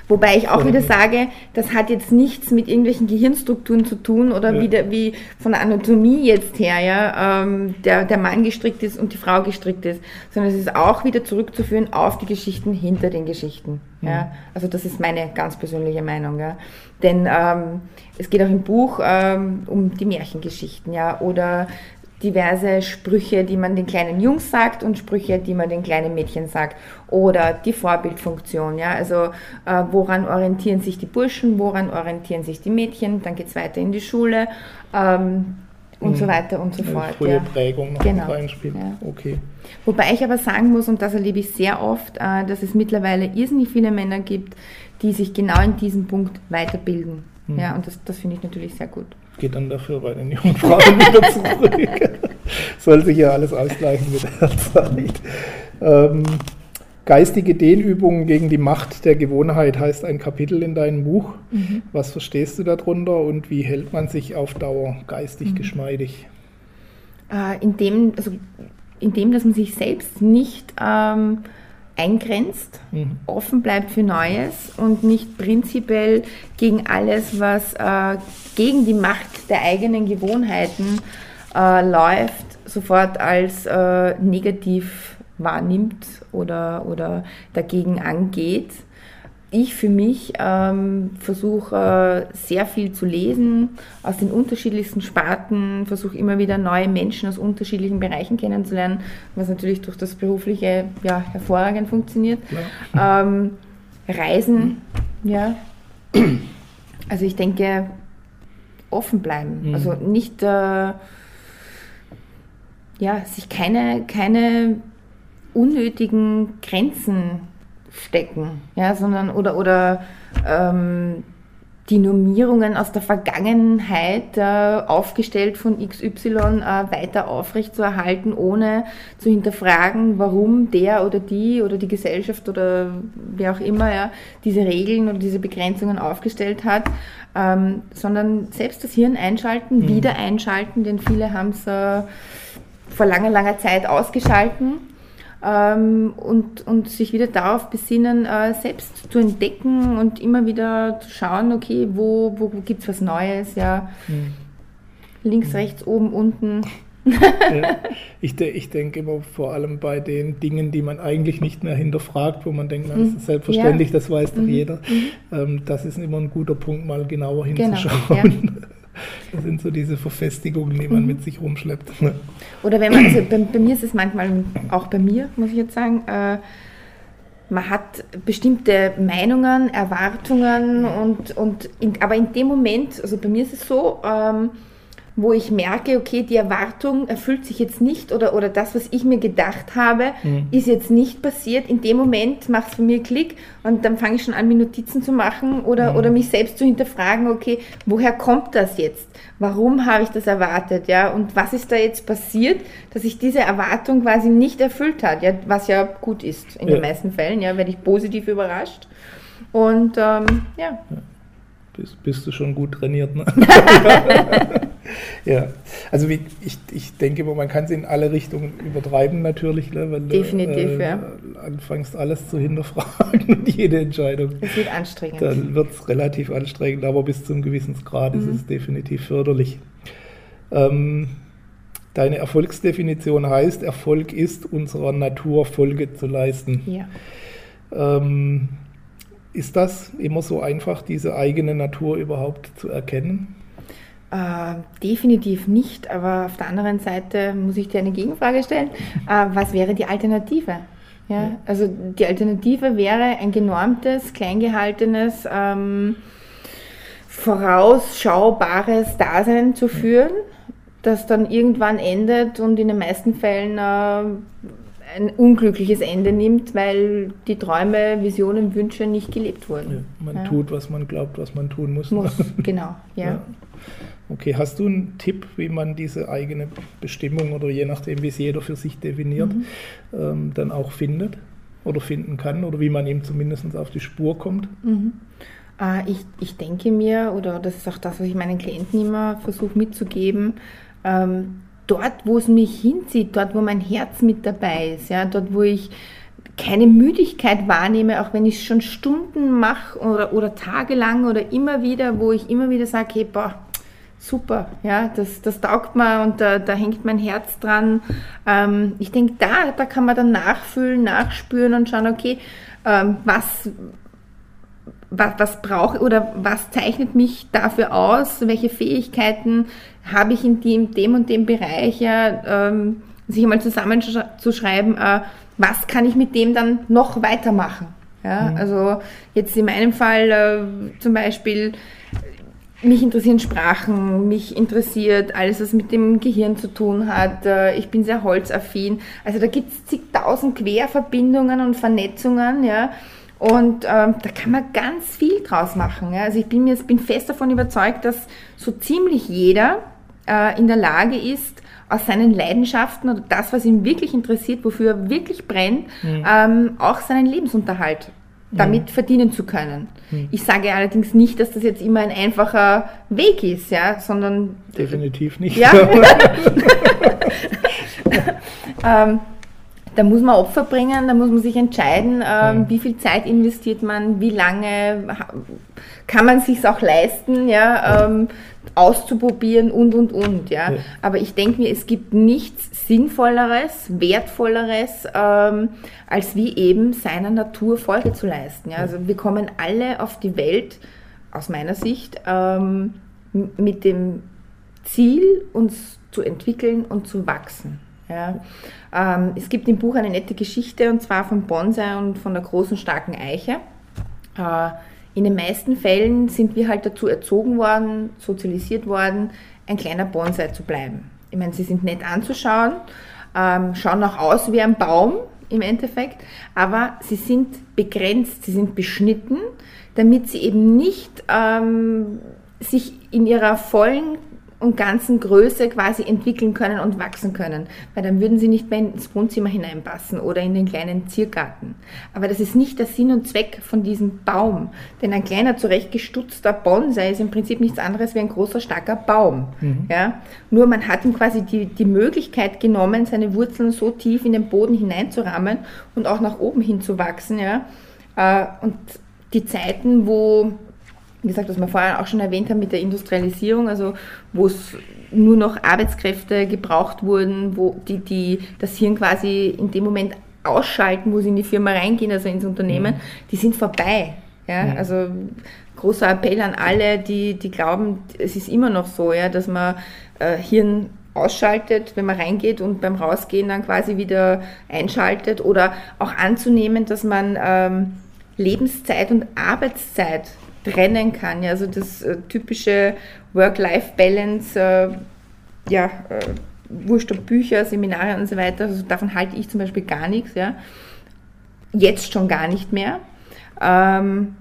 Wobei ich auch wieder sage, das hat jetzt nichts mit irgendwelchen Gehirnstrukturen zu tun oder ja. wieder wie von der Anatomie jetzt her, ja, ähm, der, der Mann gestrickt ist und die Frau gestrickt ist, sondern es ist auch wieder zurückzuführen auf die Geschichten hinter den Geschichten. Mhm. Ja. Also das ist meine ganz persönliche Meinung. Ja. Denn ähm, es geht auch im Buch ähm, um die Märchengeschichten, ja, oder diverse Sprüche, die man den kleinen Jungs sagt und Sprüche, die man den kleinen Mädchen sagt. Oder die Vorbildfunktion, ja. Also äh, woran orientieren sich die Burschen, woran orientieren sich die Mädchen, dann geht es weiter in die Schule ähm, und mhm. so weiter und so Eine fort. Frühe ja. Prägung noch genau. reinspielt. Ja. Okay. Wobei ich aber sagen muss, und das erlebe ich sehr oft, äh, dass es mittlerweile irrsinnig viele Männer gibt, die sich genau in diesem Punkt weiterbilden. Mhm. Ja, und das, das finde ich natürlich sehr gut geht dann dafür bei den jungen Frauen *laughs* wieder zurück. *laughs* Soll sich ja alles ausgleichen mit der Zeit. Ähm, geistige Dehnübungen gegen die Macht der Gewohnheit heißt ein Kapitel in deinem Buch. Mhm. Was verstehst du darunter und wie hält man sich auf Dauer geistig mhm. geschmeidig? Äh, indem, also, indem, dass man sich selbst nicht ähm, eingrenzt, mhm. offen bleibt für Neues und nicht prinzipiell gegen alles, was äh, gegen die Macht der eigenen Gewohnheiten äh, läuft, sofort als äh, negativ wahrnimmt oder, oder dagegen angeht ich für mich ähm, versuche sehr viel zu lesen aus den unterschiedlichsten Sparten, versuche immer wieder neue Menschen aus unterschiedlichen Bereichen kennenzulernen, was natürlich durch das berufliche ja, hervorragend funktioniert. Ja. Ähm, Reisen, ja. Also ich denke, offen bleiben. Mhm. Also nicht, äh, ja, sich keine, keine unnötigen Grenzen stecken, ja, sondern oder oder ähm, die Normierungen aus der Vergangenheit äh, aufgestellt von XY äh, weiter aufrechtzuerhalten, ohne zu hinterfragen, warum der oder die oder die Gesellschaft oder wer auch immer ja, diese Regeln oder diese Begrenzungen aufgestellt hat, ähm, sondern selbst das Hirn einschalten, mhm. wieder einschalten, denn viele haben es äh, vor langer, langer Zeit ausgeschalten ähm, und, und sich wieder darauf besinnen, äh, selbst zu entdecken und immer wieder zu schauen, okay, wo, wo, wo gibt es was Neues, ja. Mhm. Links, mhm. rechts, oben, unten. ja, *laughs* ich, ich denke immer vor allem bei den Dingen, die man eigentlich nicht mehr hinterfragt, wo man denkt, man, das ist mhm. selbstverständlich, ja. das weiß doch mhm. jeder. Mhm. Ähm, das ist immer ein guter Punkt, mal genauer genau, hinzuschauen. Genau, ja. Das sind so diese Verfestigungen, die man mhm. mit sich rumschleppt. Oder wenn man, also bei, bei, mir ist es manchmal, auch bei mir, muss ich jetzt sagen, äh, man hat bestimmte Meinungen, Erwartungen und, und in, aber in dem Moment, also bei mir ist es so, ähm, wo ich merke, okay, die Erwartung erfüllt sich jetzt nicht oder, oder das, was ich mir gedacht habe, mhm. ist jetzt nicht passiert. In dem Moment macht es bei mir Klick und dann fange ich schon an, mir Notizen zu machen oder, mhm. oder mich selbst zu hinterfragen, okay, woher kommt das jetzt? Warum habe ich das erwartet? Ja, und was ist da jetzt passiert, dass sich diese Erwartung quasi nicht erfüllt hat? Ja, was ja gut ist in ja. den meisten Fällen, ja, werde ich positiv überrascht. Und ähm, ja. ja bist, bist du schon gut trainiert. Ne? *laughs* ja, also wie, ich, ich denke, man kann es in alle Richtungen übertreiben natürlich, ne, wenn Definitiv, du äh, ja. anfängst alles zu hinterfragen *laughs* jede Entscheidung. Es wird anstrengend. Dann wird es relativ anstrengend, aber bis zu einem gewissen Grad mhm. ist es definitiv förderlich. Ähm, deine Erfolgsdefinition heißt, Erfolg ist unserer Natur Folge zu leisten. Ja. Ähm, ist das immer so einfach, diese eigene Natur überhaupt zu erkennen? Äh, definitiv nicht, aber auf der anderen Seite muss ich dir eine Gegenfrage stellen. Äh, was wäre die Alternative? Ja, ja, Also die Alternative wäre ein genormtes, kleingehaltenes, ähm, vorausschaubares Dasein zu führen, das dann irgendwann endet und in den meisten Fällen äh, ein unglückliches Ende nimmt, weil die Träume, Visionen, Wünsche nicht gelebt wurden. Ja, man ja. tut, was man glaubt, was man tun muss. Muss, *laughs* genau, ja. ja. Okay, hast du einen Tipp, wie man diese eigene Bestimmung oder je nachdem, wie es jeder für sich definiert, mhm. ähm, dann auch findet oder finden kann oder wie man ihm zumindest auf die Spur kommt? Mhm. Äh, ich, ich denke mir, oder das ist auch das, was ich meinen Klienten immer versuche mitzugeben, ähm, dort, wo es mich hinzieht, dort, wo mein Herz mit dabei ist, ja, dort, wo ich keine Müdigkeit wahrnehme, auch wenn ich es schon Stunden mache oder, oder tagelang oder immer wieder, wo ich immer wieder sage, hey, boah, super, ja, das, das taugt mir und da, da hängt mein Herz dran. Ähm, ich denke, da, da kann man dann nachfühlen, nachspüren und schauen, okay, ähm, was, was, was brauche oder was zeichnet mich dafür aus, welche Fähigkeiten habe ich in dem, dem und dem Bereich, ja, ähm, sich einmal zusammenzuschreiben, äh, was kann ich mit dem dann noch weitermachen. Ja, mhm. also jetzt in meinem Fall äh, zum Beispiel, mich interessieren Sprachen, mich interessiert alles, was mit dem Gehirn zu tun hat. Äh, ich bin sehr holzaffin. Also da gibt es zigtausend Querverbindungen und Vernetzungen, ja. Und ähm, da kann man ganz viel draus machen. Ja? Also ich bin mir bin fest davon überzeugt, dass so ziemlich jeder äh, in der Lage ist, aus seinen Leidenschaften oder das, was ihn wirklich interessiert, wofür er wirklich brennt, mhm. ähm, auch seinen Lebensunterhalt damit mhm. verdienen zu können. Mhm. Ich sage allerdings nicht, dass das jetzt immer ein einfacher Weg ist, ja, sondern definitiv nicht. Ja. *laughs* *laughs* ähm, da muss man Opfer bringen, da muss man sich entscheiden, ähm, mhm. wie viel Zeit investiert man, wie lange kann man sich auch leisten, ja, ähm, auszuprobieren und und und, ja. ja. Aber ich denke mir, es gibt nichts Sinnvolleres, Wertvolleres, ähm, als wie eben seiner Natur Folge zu leisten. Ja. Also wir kommen alle auf die Welt, aus meiner Sicht, ähm, mit dem Ziel, uns zu entwickeln und zu wachsen. Ja. Ähm, es gibt im Buch eine nette Geschichte und zwar von Bonsai und von der großen starken Eiche. Äh, in den meisten Fällen sind wir halt dazu erzogen worden, sozialisiert worden, ein kleiner Bonsai zu bleiben. Ich meine, sie sind nett anzuschauen, ähm, schauen auch aus wie ein Baum im Endeffekt, aber sie sind begrenzt, sie sind beschnitten, damit sie eben nicht ähm, sich in ihrer vollen und ganzen Größe quasi entwickeln können und wachsen können. Weil dann würden sie nicht mehr ins Wohnzimmer hineinpassen oder in den kleinen Ziergarten. Aber das ist nicht der Sinn und Zweck von diesem Baum. Denn ein kleiner, zurechtgestutzter Bonsai ist im Prinzip nichts anderes wie ein großer, starker Baum. Mhm. Ja? Nur man hat ihm quasi die, die Möglichkeit genommen, seine Wurzeln so tief in den Boden hineinzurammen und auch nach oben hin zu wachsen. Ja? Äh, und die Zeiten, wo wie gesagt, was wir vorher auch schon erwähnt haben mit der Industrialisierung, also wo es nur noch Arbeitskräfte gebraucht wurden, wo die, die das Hirn quasi in dem Moment ausschalten, wo sie in die Firma reingehen, also ins Unternehmen, mhm. die sind vorbei. Ja? Mhm. Also großer Appell an alle, die, die glauben, es ist immer noch so, ja, dass man äh, Hirn ausschaltet, wenn man reingeht und beim Rausgehen dann quasi wieder einschaltet oder auch anzunehmen, dass man ähm, Lebenszeit und Arbeitszeit trennen kann. Ja, also das äh, typische Work-Life-Balance, äh, ja, äh, wurscht ob Bücher, Seminare und so weiter, also davon halte ich zum Beispiel gar nichts. Ja. Jetzt schon gar nicht mehr. Ähm,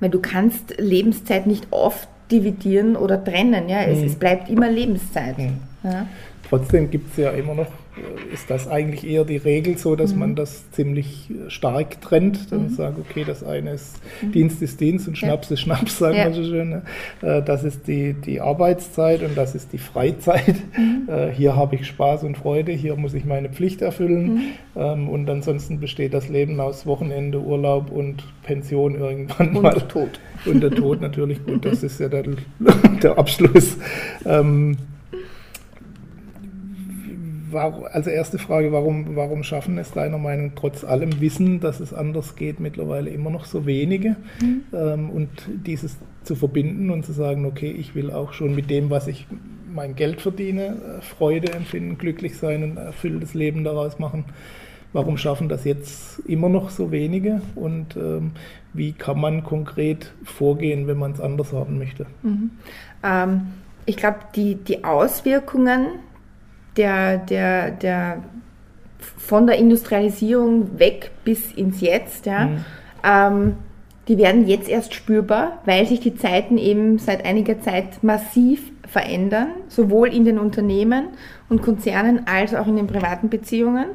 weil du kannst Lebenszeit nicht oft dividieren oder trennen. Ja? Es, mhm. es bleibt immer Lebenszeit. Mhm. Ja? Trotzdem gibt es ja immer noch ist das eigentlich eher die Regel so, dass mhm. man das ziemlich stark trennt. Dann mhm. sagt, okay, das eine ist mhm. Dienst ist Dienst und Schnaps ja. ist Schnaps, sagen ja. wir so schön. Ne? Äh, das ist die, die Arbeitszeit und das ist die Freizeit. Mhm. *laughs* Äh, hier habe ich Spaß und Freude, hier muss ich meine Pflicht erfüllen. Mhm. Ähm, und ansonsten besteht das Leben aus Wochenende, Urlaub und Pension irgendwann und mal. Und Tod. Und der Tod natürlich, gut, das ist ja der, *laughs* der Abschluss. Ähm, also erste Frage, warum, warum schaffen es deiner Meinung trotz allem Wissen, dass es anders geht, mittlerweile immer noch so wenige? Mhm. Ähm, und dieses zu verbinden und zu sagen, okay, ich will auch schon mit dem, was ich mein Geld verdiene, äh, Freude empfinden, glücklich sein und erfülltes Leben daraus machen. Warum schaffen das jetzt immer noch so wenige und ähm, wie kann man konkret vorgehen, wenn man es anders haben möchte? Mhm. Ähm, ich glaube, die, die Auswirkungen der, der, der von der Industrialisierung weg bis ins Jetzt, ja, mhm. ähm, die werden jetzt erst spürbar, weil sich die Zeiten eben seit einiger Zeit massiv verändern, sowohl in den Unternehmen und Konzernen als auch in den privaten Beziehungen.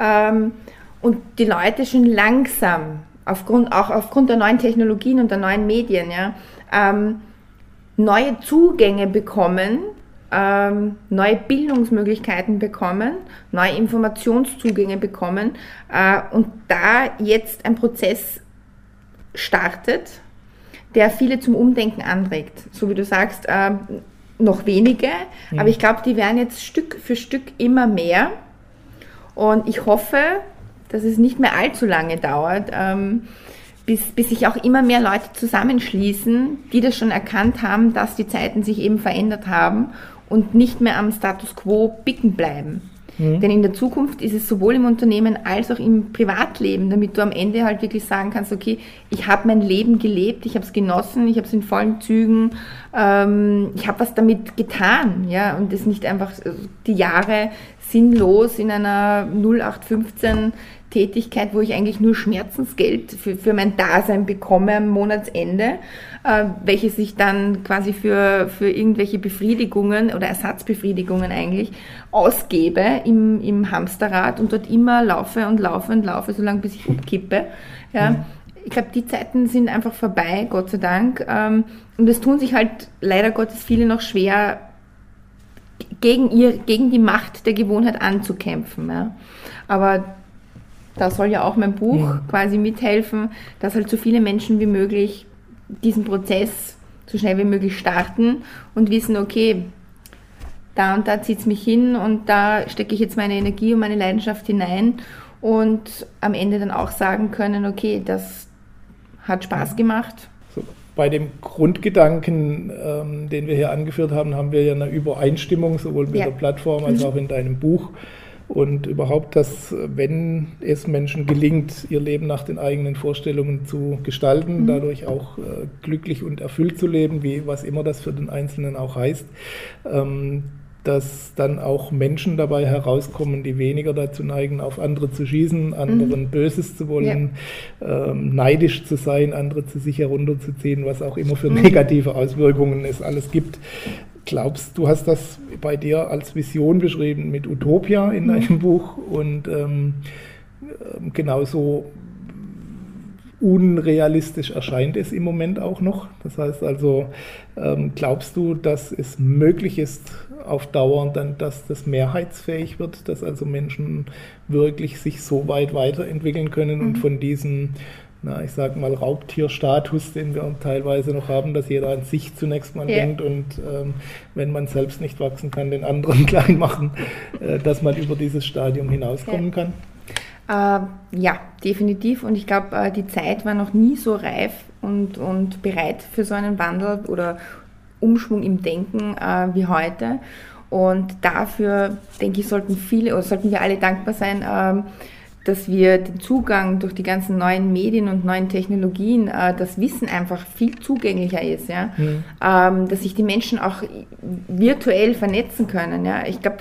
Ähm, und die Leute schon langsam, aufgrund, auch aufgrund der neuen Technologien und der neuen Medien, ja, ähm, neue Zugänge bekommen ähm, neue Bildungsmöglichkeiten bekommen, neue Informationszugänge bekommen äh, und da jetzt ein Prozess startet, der viele zum Umdenken anregt. So wie du sagst, äh, noch wenige, mhm. aber ich glaube, die werden jetzt Stück für Stück immer mehr. Und ich hoffe, dass es nicht mehr allzu lange dauert, ähm, bis, bis sich auch immer mehr Leute zusammenschließen, die das schon erkannt haben, dass die Zeiten sich eben verändert haben und nicht mehr am Status quo bicken bleiben. Mhm. Denn in der Zukunft ist es sowohl im Unternehmen als auch im Privatleben, damit du am Ende halt wirklich sagen kannst, okay, ich habe mein Leben gelebt, ich habe es genossen, ich habe es in vollen Zügen, ähm, ich habe was damit getan, ja, und das nicht einfach die Jahre sinnlos in einer 0815 Tätigkeit, wo ich eigentlich nur Schmerzensgeld für, für mein Dasein bekomme am Monatsende, äh, welches ich dann quasi für, für irgendwelche Befriedigungen oder Ersatzbefriedigungen eigentlich ausgebe im, im Hamsterrad und dort immer laufe und laufe und laufe, solange bis ich umkippe. Ja. Mhm. Ich glaube, die Zeiten sind einfach vorbei, Gott sei Dank. Ähm, und es tun sich halt leider Gottes viele noch schwer, gegen, ihr, gegen die Macht der Gewohnheit anzukämpfen. Ja. Aber da soll ja auch mein Buch ja. quasi mithelfen, dass halt so viele Menschen wie möglich diesen Prozess so schnell wie möglich starten und wissen, okay, da und da zieht es mich hin und da stecke ich jetzt meine Energie und meine Leidenschaft hinein und am Ende dann auch sagen können, okay, das hat Spaß gemacht. Bei dem Grundgedanken, ähm, den wir hier angeführt haben, haben wir ja eine Übereinstimmung sowohl mit ja. der Plattform als mhm. auch in deinem Buch. Und überhaupt, dass wenn es Menschen gelingt, ihr Leben nach den eigenen Vorstellungen zu gestalten, mhm. dadurch auch äh, glücklich und erfüllt zu leben, wie was immer das für den Einzelnen auch heißt, ähm, dass dann auch Menschen dabei herauskommen, die weniger dazu neigen, auf andere zu schießen, anderen mhm. Böses zu wollen, ja. ähm, neidisch zu sein, andere zu sich herunterzuziehen, was auch immer für mhm. negative Auswirkungen es alles gibt, glaubst, du hast das bei dir als Vision beschrieben mit Utopia in mhm. deinem Buch und ähm, ähm, genauso unrealistisch erscheint es im Moment auch noch. Das heißt also, ähm, glaubst du, dass es möglich ist, auf Dauer dann, dass das mehrheitsfähig wird, dass also Menschen wirklich sich so weit weiterentwickeln können mhm. und von diesen na, ich sag mal, Raubtierstatus, den wir teilweise noch haben, dass jeder an sich zunächst mal ja. denkt und ähm, wenn man selbst nicht wachsen kann, den anderen *laughs* klein machen, äh, dass man über dieses Stadium hinauskommen ja. kann? Äh, ja, definitiv. Und ich glaube, äh, die Zeit war noch nie so reif und, und bereit für so einen Wandel oder Umschwung im Denken äh, wie heute. Und dafür, denke ich, sollten viele oder sollten wir alle dankbar sein, ähm, dass wir den Zugang durch die ganzen neuen Medien und neuen Technologien, äh, das Wissen einfach viel zugänglicher ist, ja, mhm. ähm, dass sich die Menschen auch virtuell vernetzen können, ja. Ich glaube,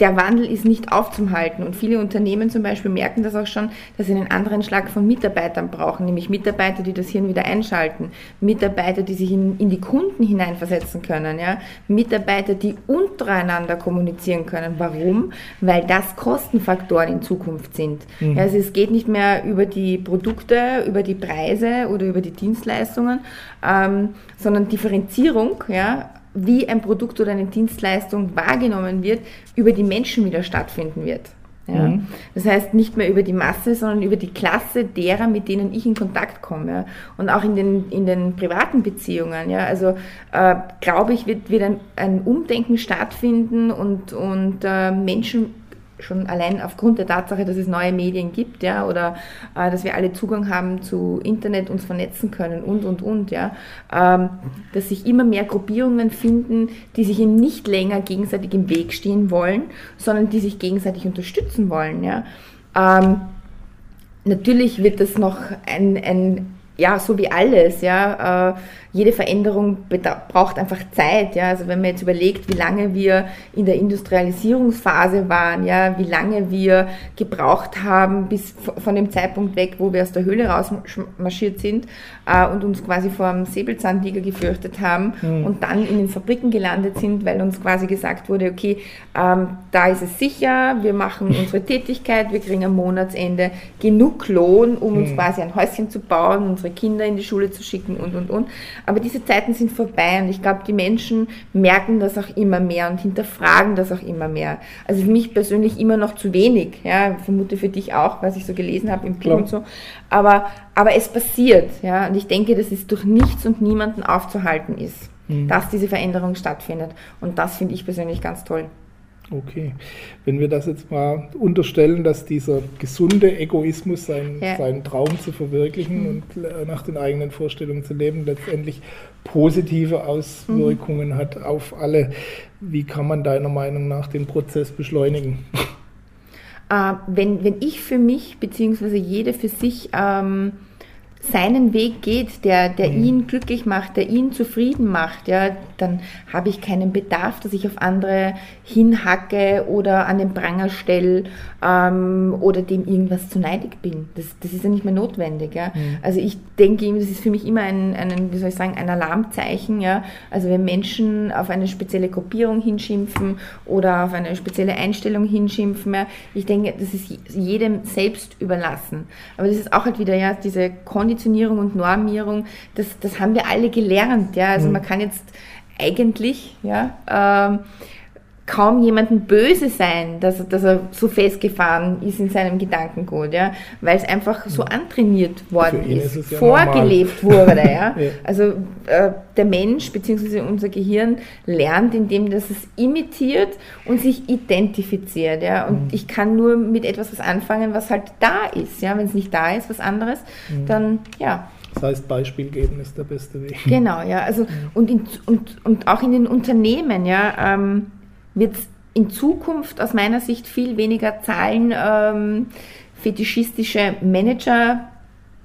der Wandel ist nicht aufzuhalten. Und viele Unternehmen zum Beispiel merken das auch schon, dass sie einen anderen Schlag von Mitarbeitern brauchen, nämlich Mitarbeiter, die das Hirn wieder einschalten, Mitarbeiter, die sich in, in die Kunden hineinversetzen können, ja? Mitarbeiter, die untereinander kommunizieren können. Warum? Weil das Kostenfaktoren in Zukunft sind. Mhm. Also es geht nicht mehr über die Produkte, über die Preise oder über die Dienstleistungen, ähm, sondern Differenzierung, ja, wie ein Produkt oder eine Dienstleistung wahrgenommen wird, über die Menschen wieder stattfinden wird. Ja. Mhm. Das heißt nicht mehr über die Masse, sondern über die Klasse derer, mit denen ich in Kontakt komme. Und auch in den, in den privaten Beziehungen. Ja. Also äh, glaube ich, wird, wird ein, ein Umdenken stattfinden und, und äh, Menschen schon allein aufgrund der Tatsache, dass es neue Medien gibt, ja, oder äh, dass wir alle Zugang haben zu Internet, uns vernetzen können und und und, ja, ähm, dass sich immer mehr Gruppierungen finden, die sich eben nicht länger gegenseitig im Weg stehen wollen, sondern die sich gegenseitig unterstützen wollen, ja. Ähm, natürlich wird das noch ein, ein ja, so wie alles, ja, äh, jede Veränderung braucht einfach Zeit, ja. Also wenn man jetzt überlegt, wie lange wir in der Industrialisierungsphase waren, ja, wie lange wir gebraucht haben bis von dem Zeitpunkt weg, wo wir aus der Höhle rausmarschiert sind äh, und uns quasi vor dem Säbelzahntiger gefürchtet haben mhm. und dann in den Fabriken gelandet sind, weil uns quasi gesagt wurde, okay, ähm, da ist es sicher, wir machen *laughs* unsere Tätigkeit, wir kriegen am Monatsende genug Lohn, um uns mhm. quasi ein Häuschen zu bauen, unsere Kinder in die Schule zu schicken und und und. Aber diese Zeiten sind vorbei und ich glaube, die Menschen merken das auch immer mehr und hinterfragen das auch immer mehr. Also für mich persönlich immer noch zu wenig, ja, vermute für dich auch, was ich so gelesen habe im Buch und so. Aber, aber es passiert, ja, und ich denke, dass es durch nichts und niemanden aufzuhalten ist, mhm. dass diese Veränderung stattfindet. Und das finde ich persönlich ganz toll. Okay. Wenn wir das jetzt mal unterstellen, dass dieser gesunde Egoismus, sein, ja. seinen Traum zu verwirklichen mhm. und äh, nach den eigenen Vorstellungen zu leben, letztendlich positive Auswirkungen mhm. hat auf alle, wie kann man deiner Meinung nach den Prozess beschleunigen? Äh, wenn, wenn ich für mich, beziehungsweise jede für sich, ähm, seinen Weg geht, der, der mhm. ihn glücklich macht, der ihn zufrieden macht, ja, dann habe ich keinen Bedarf, dass ich auf andere hinhacke oder an den Pranger stelle ähm, oder dem irgendwas zu neidig bin. Das, das ist ja nicht mehr notwendig. Ja. Mhm. Also ich denke, das ist für mich immer ein, ein, wie soll ich sagen, ein Alarmzeichen. Ja. Also wenn Menschen auf eine spezielle Gruppierung hinschimpfen oder auf eine spezielle Einstellung hinschimpfen, ja, ich denke, das ist jedem selbst überlassen. Aber das ist auch halt wieder ja diese Kondition Konditionierung und Normierung, das, das haben wir alle gelernt. Ja? Also mhm. man kann jetzt eigentlich ja, ähm, kaum jemanden böse sein, dass, dass er so festgefahren ist in seinem Gedankengut, ja, weil es einfach so antrainiert worden ist, ist ja vorgelebt normal. wurde. Ja. *laughs* ja. Also äh, der Mensch bzw. unser Gehirn lernt, indem das es imitiert und sich identifiziert. Ja. Und mhm. ich kann nur mit etwas was anfangen, was halt da ist. Ja. Wenn es nicht da ist, was anderes, mhm. dann ja. Das heißt, Beispiel geben ist der beste Weg. Genau, ja. Also, mhm. und, in, und, und auch in den Unternehmen, ja. Ähm, wird es in Zukunft aus meiner Sicht viel weniger Zahlen ähm, fetischistische Manager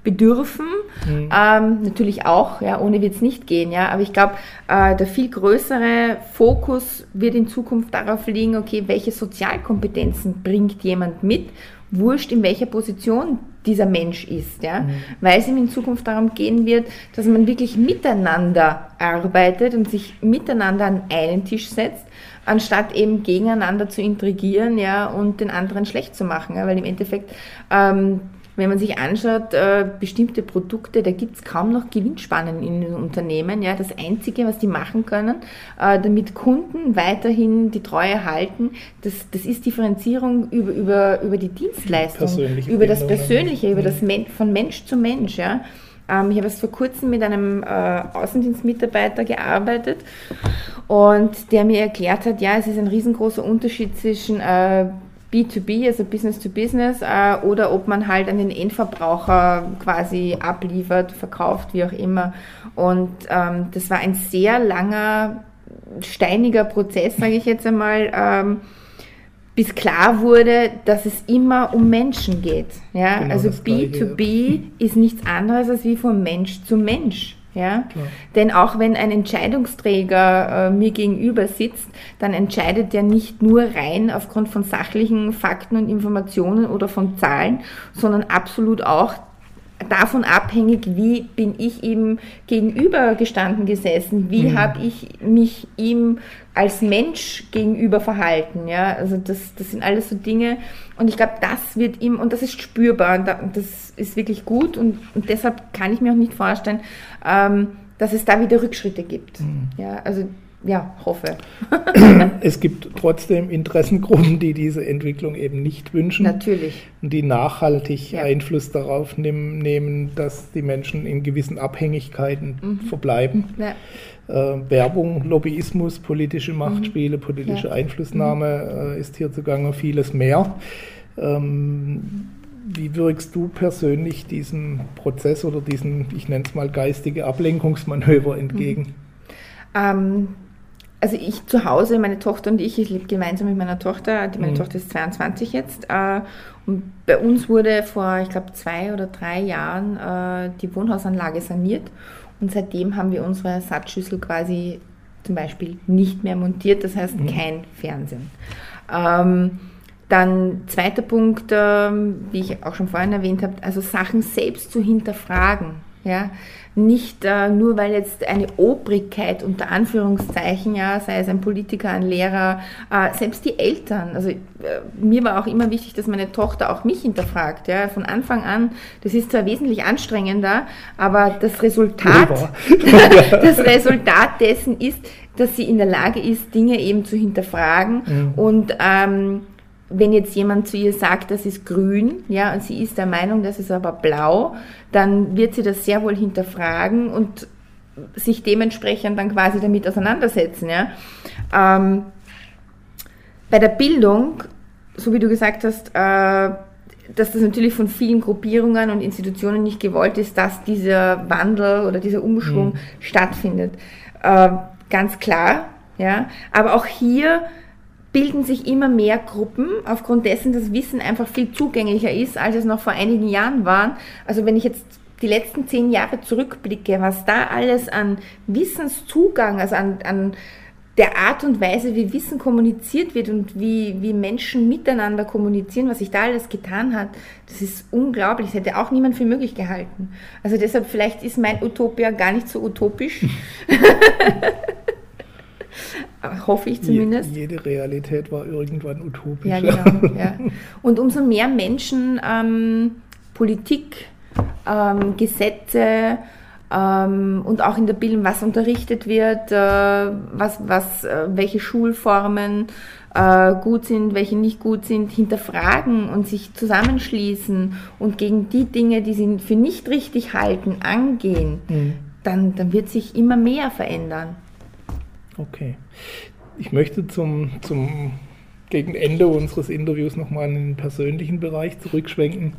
bedürfen. Mhm. Ähm, natürlich auch, ja, ohne wird es nicht gehen, ja. Aber ich glaube, äh, der viel größere Fokus wird in Zukunft darauf liegen, okay, welche Sozialkompetenzen bringt jemand mit, wurscht in welcher Position dieser Mensch ist, ja. Mhm. Weil es ihm in Zukunft darum gehen wird, dass man wirklich miteinander arbeitet und sich miteinander an einen Tisch setzt anstatt eben gegeneinander zu intrigieren ja, und den anderen schlecht zu machen. Ja, weil im Endeffekt, ähm, wenn man sich anschaut, äh, bestimmte Produkte, da gibt es kaum noch Gewinnspannen in den Unternehmen. Ja. Das Einzige, was die machen können, äh, damit Kunden weiterhin die Treue halten, das, das ist Differenzierung über, über, über die Dienstleistung, über das Persönliche, über das Men von Mensch zu Mensch. Ja. Ähm, ich habe erst vor kurzem mit einem äh, Außendienstmitarbeiter gearbeitet und der mir erklärt hat, ja, es ist ein riesengroßer Unterschied zwischen äh, B2B, also Business to Business, äh, oder ob man halt an den Endverbraucher quasi abliefert, verkauft, wie auch immer. Und ähm, das war ein sehr langer, steiniger Prozess, sage ich jetzt einmal. Ähm, bis klar wurde, dass es immer um Menschen geht. Ja? Genau also B2B ist nichts anderes als wie von Mensch zu Mensch. Ja? Denn auch wenn ein Entscheidungsträger äh, mir gegenüber sitzt, dann entscheidet er nicht nur rein aufgrund von sachlichen Fakten und Informationen oder von Zahlen, sondern absolut auch davon abhängig, wie bin ich ihm gegenüber gestanden gesessen, wie mhm. habe ich mich ihm als Mensch gegenüber verhalten. Ja? Also das, das sind alles so Dinge und ich glaube, das wird ihm, und das ist spürbar und das ist wirklich gut und, und deshalb kann ich mir auch nicht vorstellen, ähm, dass es da wieder Rückschritte gibt. Mhm. Ja, also ja, hoffe. *clears throat* es gibt trotzdem Interessengruppen, die diese Entwicklung eben nicht wünschen. Natürlich. Und die nachhaltig ja. Einfluss darauf nehmen, dass die Menschen in gewissen Abhängigkeiten mhm. verbleiben. Ja. Äh, Werbung, Lobbyismus, politische Machtspiele, mhm. politische ja. Einflussnahme äh, ist hier zugange, vieles mehr. Ähm, wie wirkst du persönlich diesem Prozess oder diesen, ich nenne es mal, geistige Ablenkungsmanöver entgegen? Mhm. Ähm, also ich zu Hause, meine Tochter und ich, ich lebe gemeinsam mit meiner Tochter, meine mhm. Tochter ist 22 jetzt, äh, und bei uns wurde vor, ich glaube, zwei oder drei Jahren äh, die Wohnhausanlage saniert und seitdem haben wir unsere Ersatzschüssel quasi zum Beispiel nicht mehr montiert, das heißt mhm. kein Fernsehen. Ähm, dann zweiter Punkt, ähm, wie ich auch schon vorhin erwähnt habe, also Sachen selbst zu hinterfragen. Ja, nicht äh, nur weil jetzt eine Obrigkeit unter Anführungszeichen, ja, sei es ein Politiker, ein Lehrer, äh, selbst die Eltern. Also äh, mir war auch immer wichtig, dass meine Tochter auch mich hinterfragt. Ja, von Anfang an. Das ist zwar wesentlich anstrengender, aber das Resultat, *laughs* *laughs* das Resultat dessen ist, dass sie in der Lage ist, Dinge eben zu hinterfragen mhm. und ähm, wenn jetzt jemand zu ihr sagt, das ist grün, ja, und sie ist der Meinung, das ist aber blau, dann wird sie das sehr wohl hinterfragen und sich dementsprechend dann quasi damit auseinandersetzen, ja. Ähm, bei der Bildung, so wie du gesagt hast, äh, dass das natürlich von vielen Gruppierungen und Institutionen nicht gewollt ist, dass dieser Wandel oder dieser Umschwung mhm. stattfindet. Äh, ganz klar, ja. Aber auch hier bilden sich immer mehr Gruppen, aufgrund dessen das Wissen einfach viel zugänglicher ist, als es noch vor einigen Jahren war. Also wenn ich jetzt die letzten zehn Jahre zurückblicke, was da alles an Wissenszugang, also an, an der Art und Weise, wie Wissen kommuniziert wird und wie, wie Menschen miteinander kommunizieren, was sich da alles getan hat, das ist unglaublich. Das hätte auch niemand für möglich gehalten. Also deshalb vielleicht ist mein Utopia gar nicht so utopisch. *laughs* Hoffe ich zumindest. jede Realität war irgendwann utopisch. Ja, genau. Ja. *laughs* Und umso mehr Menschen ähm, Politik, ähm, Gesetze ähm, und auch in der Bildung, was unterrichtet wird, äh, was, was, äh, welche Schulformen äh, gut sind, welche nicht gut sind, hinterfragen und sich zusammenschließen und gegen die Dinge, die sie für nicht richtig halten, angehen, mhm. dann, dann wird sich immer mehr verändern. Okay. Ich möchte zum, zum gegen Ende unseres Interviews nochmal in den persönlichen Bereich zurückschwenken.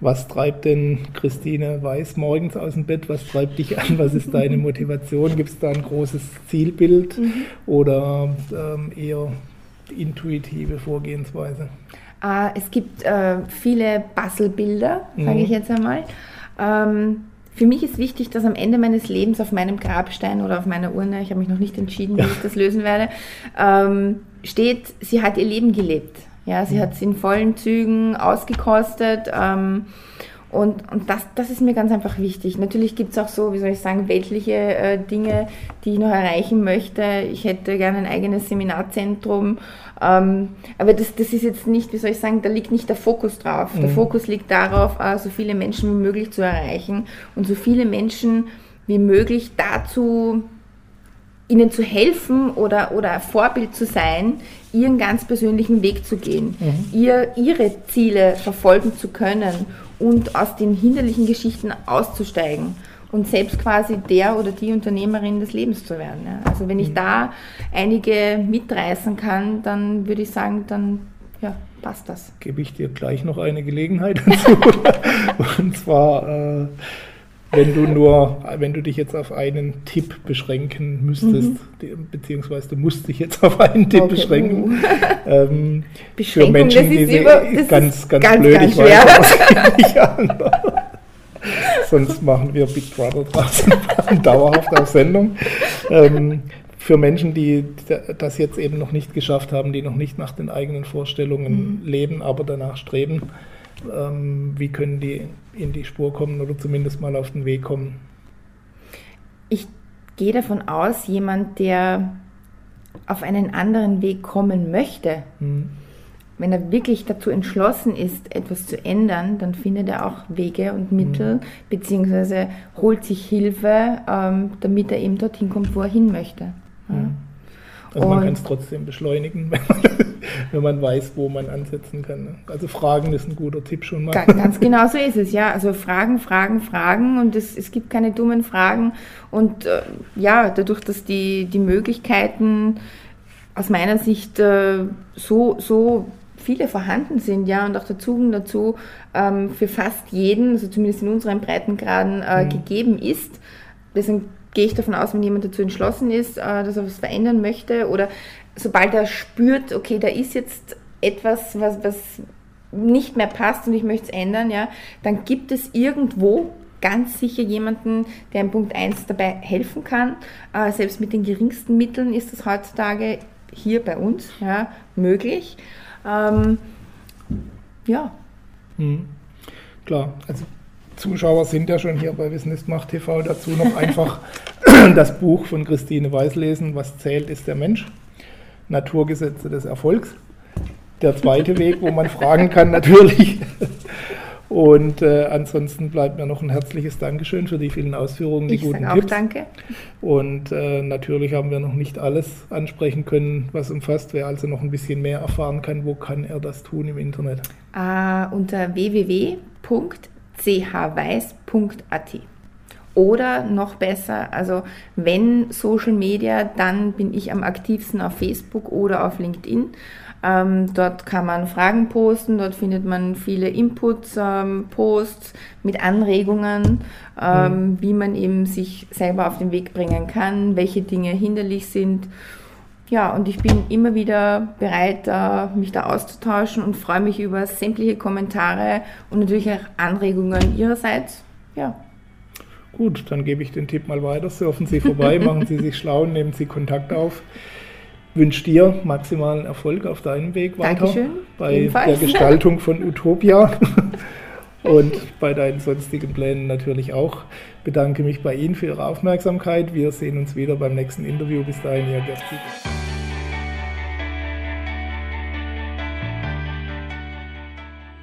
Was treibt denn Christine Weiß morgens aus dem Bett? Was treibt dich an? Was ist deine *laughs* Motivation? Gibt es da ein großes Zielbild mhm. oder ähm, eher intuitive Vorgehensweise? Äh, es gibt äh, viele Bastelbilder, sage mhm. ich jetzt einmal. Ähm, für mich ist wichtig, dass am Ende meines Lebens auf meinem Grabstein oder auf meiner Urne, ich habe mich noch nicht entschieden, wie ich das lösen werde, ähm, steht, sie hat ihr Leben gelebt. Ja, sie hat es in vollen Zügen ausgekostet. Ähm, und, und das, das ist mir ganz einfach wichtig. Natürlich gibt es auch so, wie soll ich sagen, weltliche äh, Dinge, die ich noch erreichen möchte. Ich hätte gerne ein eigenes Seminarzentrum. Ähm, aber das, das ist jetzt nicht, wie soll ich sagen, da liegt nicht der Fokus drauf. Mhm. Der Fokus liegt darauf, äh, so viele Menschen wie möglich zu erreichen und so viele Menschen wie möglich dazu ihnen zu helfen oder, oder Vorbild zu sein, ihren ganz persönlichen Weg zu gehen, mhm. ihr, ihre Ziele verfolgen zu können und aus den hinderlichen Geschichten auszusteigen und selbst quasi der oder die Unternehmerin des Lebens zu werden. Ja. Also wenn ich mhm. da einige mitreißen kann, dann würde ich sagen, dann ja, passt das. Gebe ich dir gleich noch eine Gelegenheit *laughs* dazu. und zwar, äh, wenn du nur, wenn du dich jetzt auf einen Tipp beschränken müsstest, mhm. beziehungsweise du musst dich jetzt auf einen Tipp okay. beschränken. Uh. Ähm, *laughs* für Menschen, die über, ganz, ganz, ganz, blöd, ganz ich weiß, *laughs* Sonst machen wir Big Brother draußen *laughs* dauerhaft auf Sendung. Ähm, für Menschen, die das jetzt eben noch nicht geschafft haben, die noch nicht nach den eigenen Vorstellungen mhm. leben, aber danach streben, ähm, wie können die in die Spur kommen oder zumindest mal auf den Weg kommen? Ich gehe davon aus, jemand, der auf einen anderen Weg kommen möchte, mhm. wenn er wirklich dazu entschlossen ist, etwas zu ändern, dann findet er auch Wege und Mittel, mhm. beziehungsweise holt sich Hilfe, ähm, damit er eben dorthin kommt, wo er hin möchte. Also und man kann es trotzdem beschleunigen, *laughs* wenn man weiß, wo man ansetzen kann. Ne? Also Fragen ist ein guter Tipp schon mal. Ganz genau so ist es, ja. Also Fragen, Fragen, Fragen und es, es gibt keine dummen Fragen. Und äh, ja, dadurch, dass die, die Möglichkeiten aus meiner Sicht äh, so, so viele vorhanden sind, ja, und auch der Zugang dazu ähm, für fast jeden, also zumindest in unseren Breitengraden, äh, mhm. gegeben ist. Deswegen gehe ich davon aus, wenn jemand dazu entschlossen ist, äh, dass er was verändern möchte oder sobald er spürt, okay, da ist jetzt etwas, was, was nicht mehr passt und ich möchte es ändern, ja, dann gibt es irgendwo ganz sicher jemanden, der in Punkt 1 dabei helfen kann. Äh, selbst mit den geringsten Mitteln ist das heutzutage hier bei uns ja, möglich. Ähm, ja. Mhm. Klar, also Zuschauer sind ja schon hier bei Wissen ist Macht TV. Dazu noch einfach *clears throat* das Buch von Christine Weiß lesen, Was zählt ist der Mensch. Naturgesetze des Erfolgs. Der zweite Weg, wo man fragen kann, natürlich. Und äh, ansonsten bleibt mir noch ein herzliches Dankeschön für die vielen Ausführungen, die ich guten auch Tipps. Danke. Und äh, natürlich haben wir noch nicht alles ansprechen können, was umfasst. Wer also noch ein bisschen mehr erfahren kann, wo kann er das tun im Internet? Uh, unter www.chweiß.at. Oder noch besser, also wenn Social Media, dann bin ich am aktivsten auf Facebook oder auf LinkedIn. Ähm, dort kann man Fragen posten, dort findet man viele Inputs, ähm, Posts mit Anregungen, ähm, mhm. wie man eben sich selber auf den Weg bringen kann, welche Dinge hinderlich sind. Ja, und ich bin immer wieder bereit, äh, mich da auszutauschen und freue mich über sämtliche Kommentare und natürlich auch Anregungen Ihrerseits. Ja. Gut, dann gebe ich den Tipp mal weiter. Surfen Sie vorbei, *laughs* machen Sie sich schlau, nehmen Sie Kontakt auf wünsche dir maximalen Erfolg auf deinem Weg weiter Dankeschön. bei Ebenfalls. der Gestaltung von *laughs* Utopia und bei deinen sonstigen Plänen natürlich auch. Bedanke mich bei Ihnen für Ihre Aufmerksamkeit. Wir sehen uns wieder beim nächsten Interview. Bis dahin, Ihr Gerd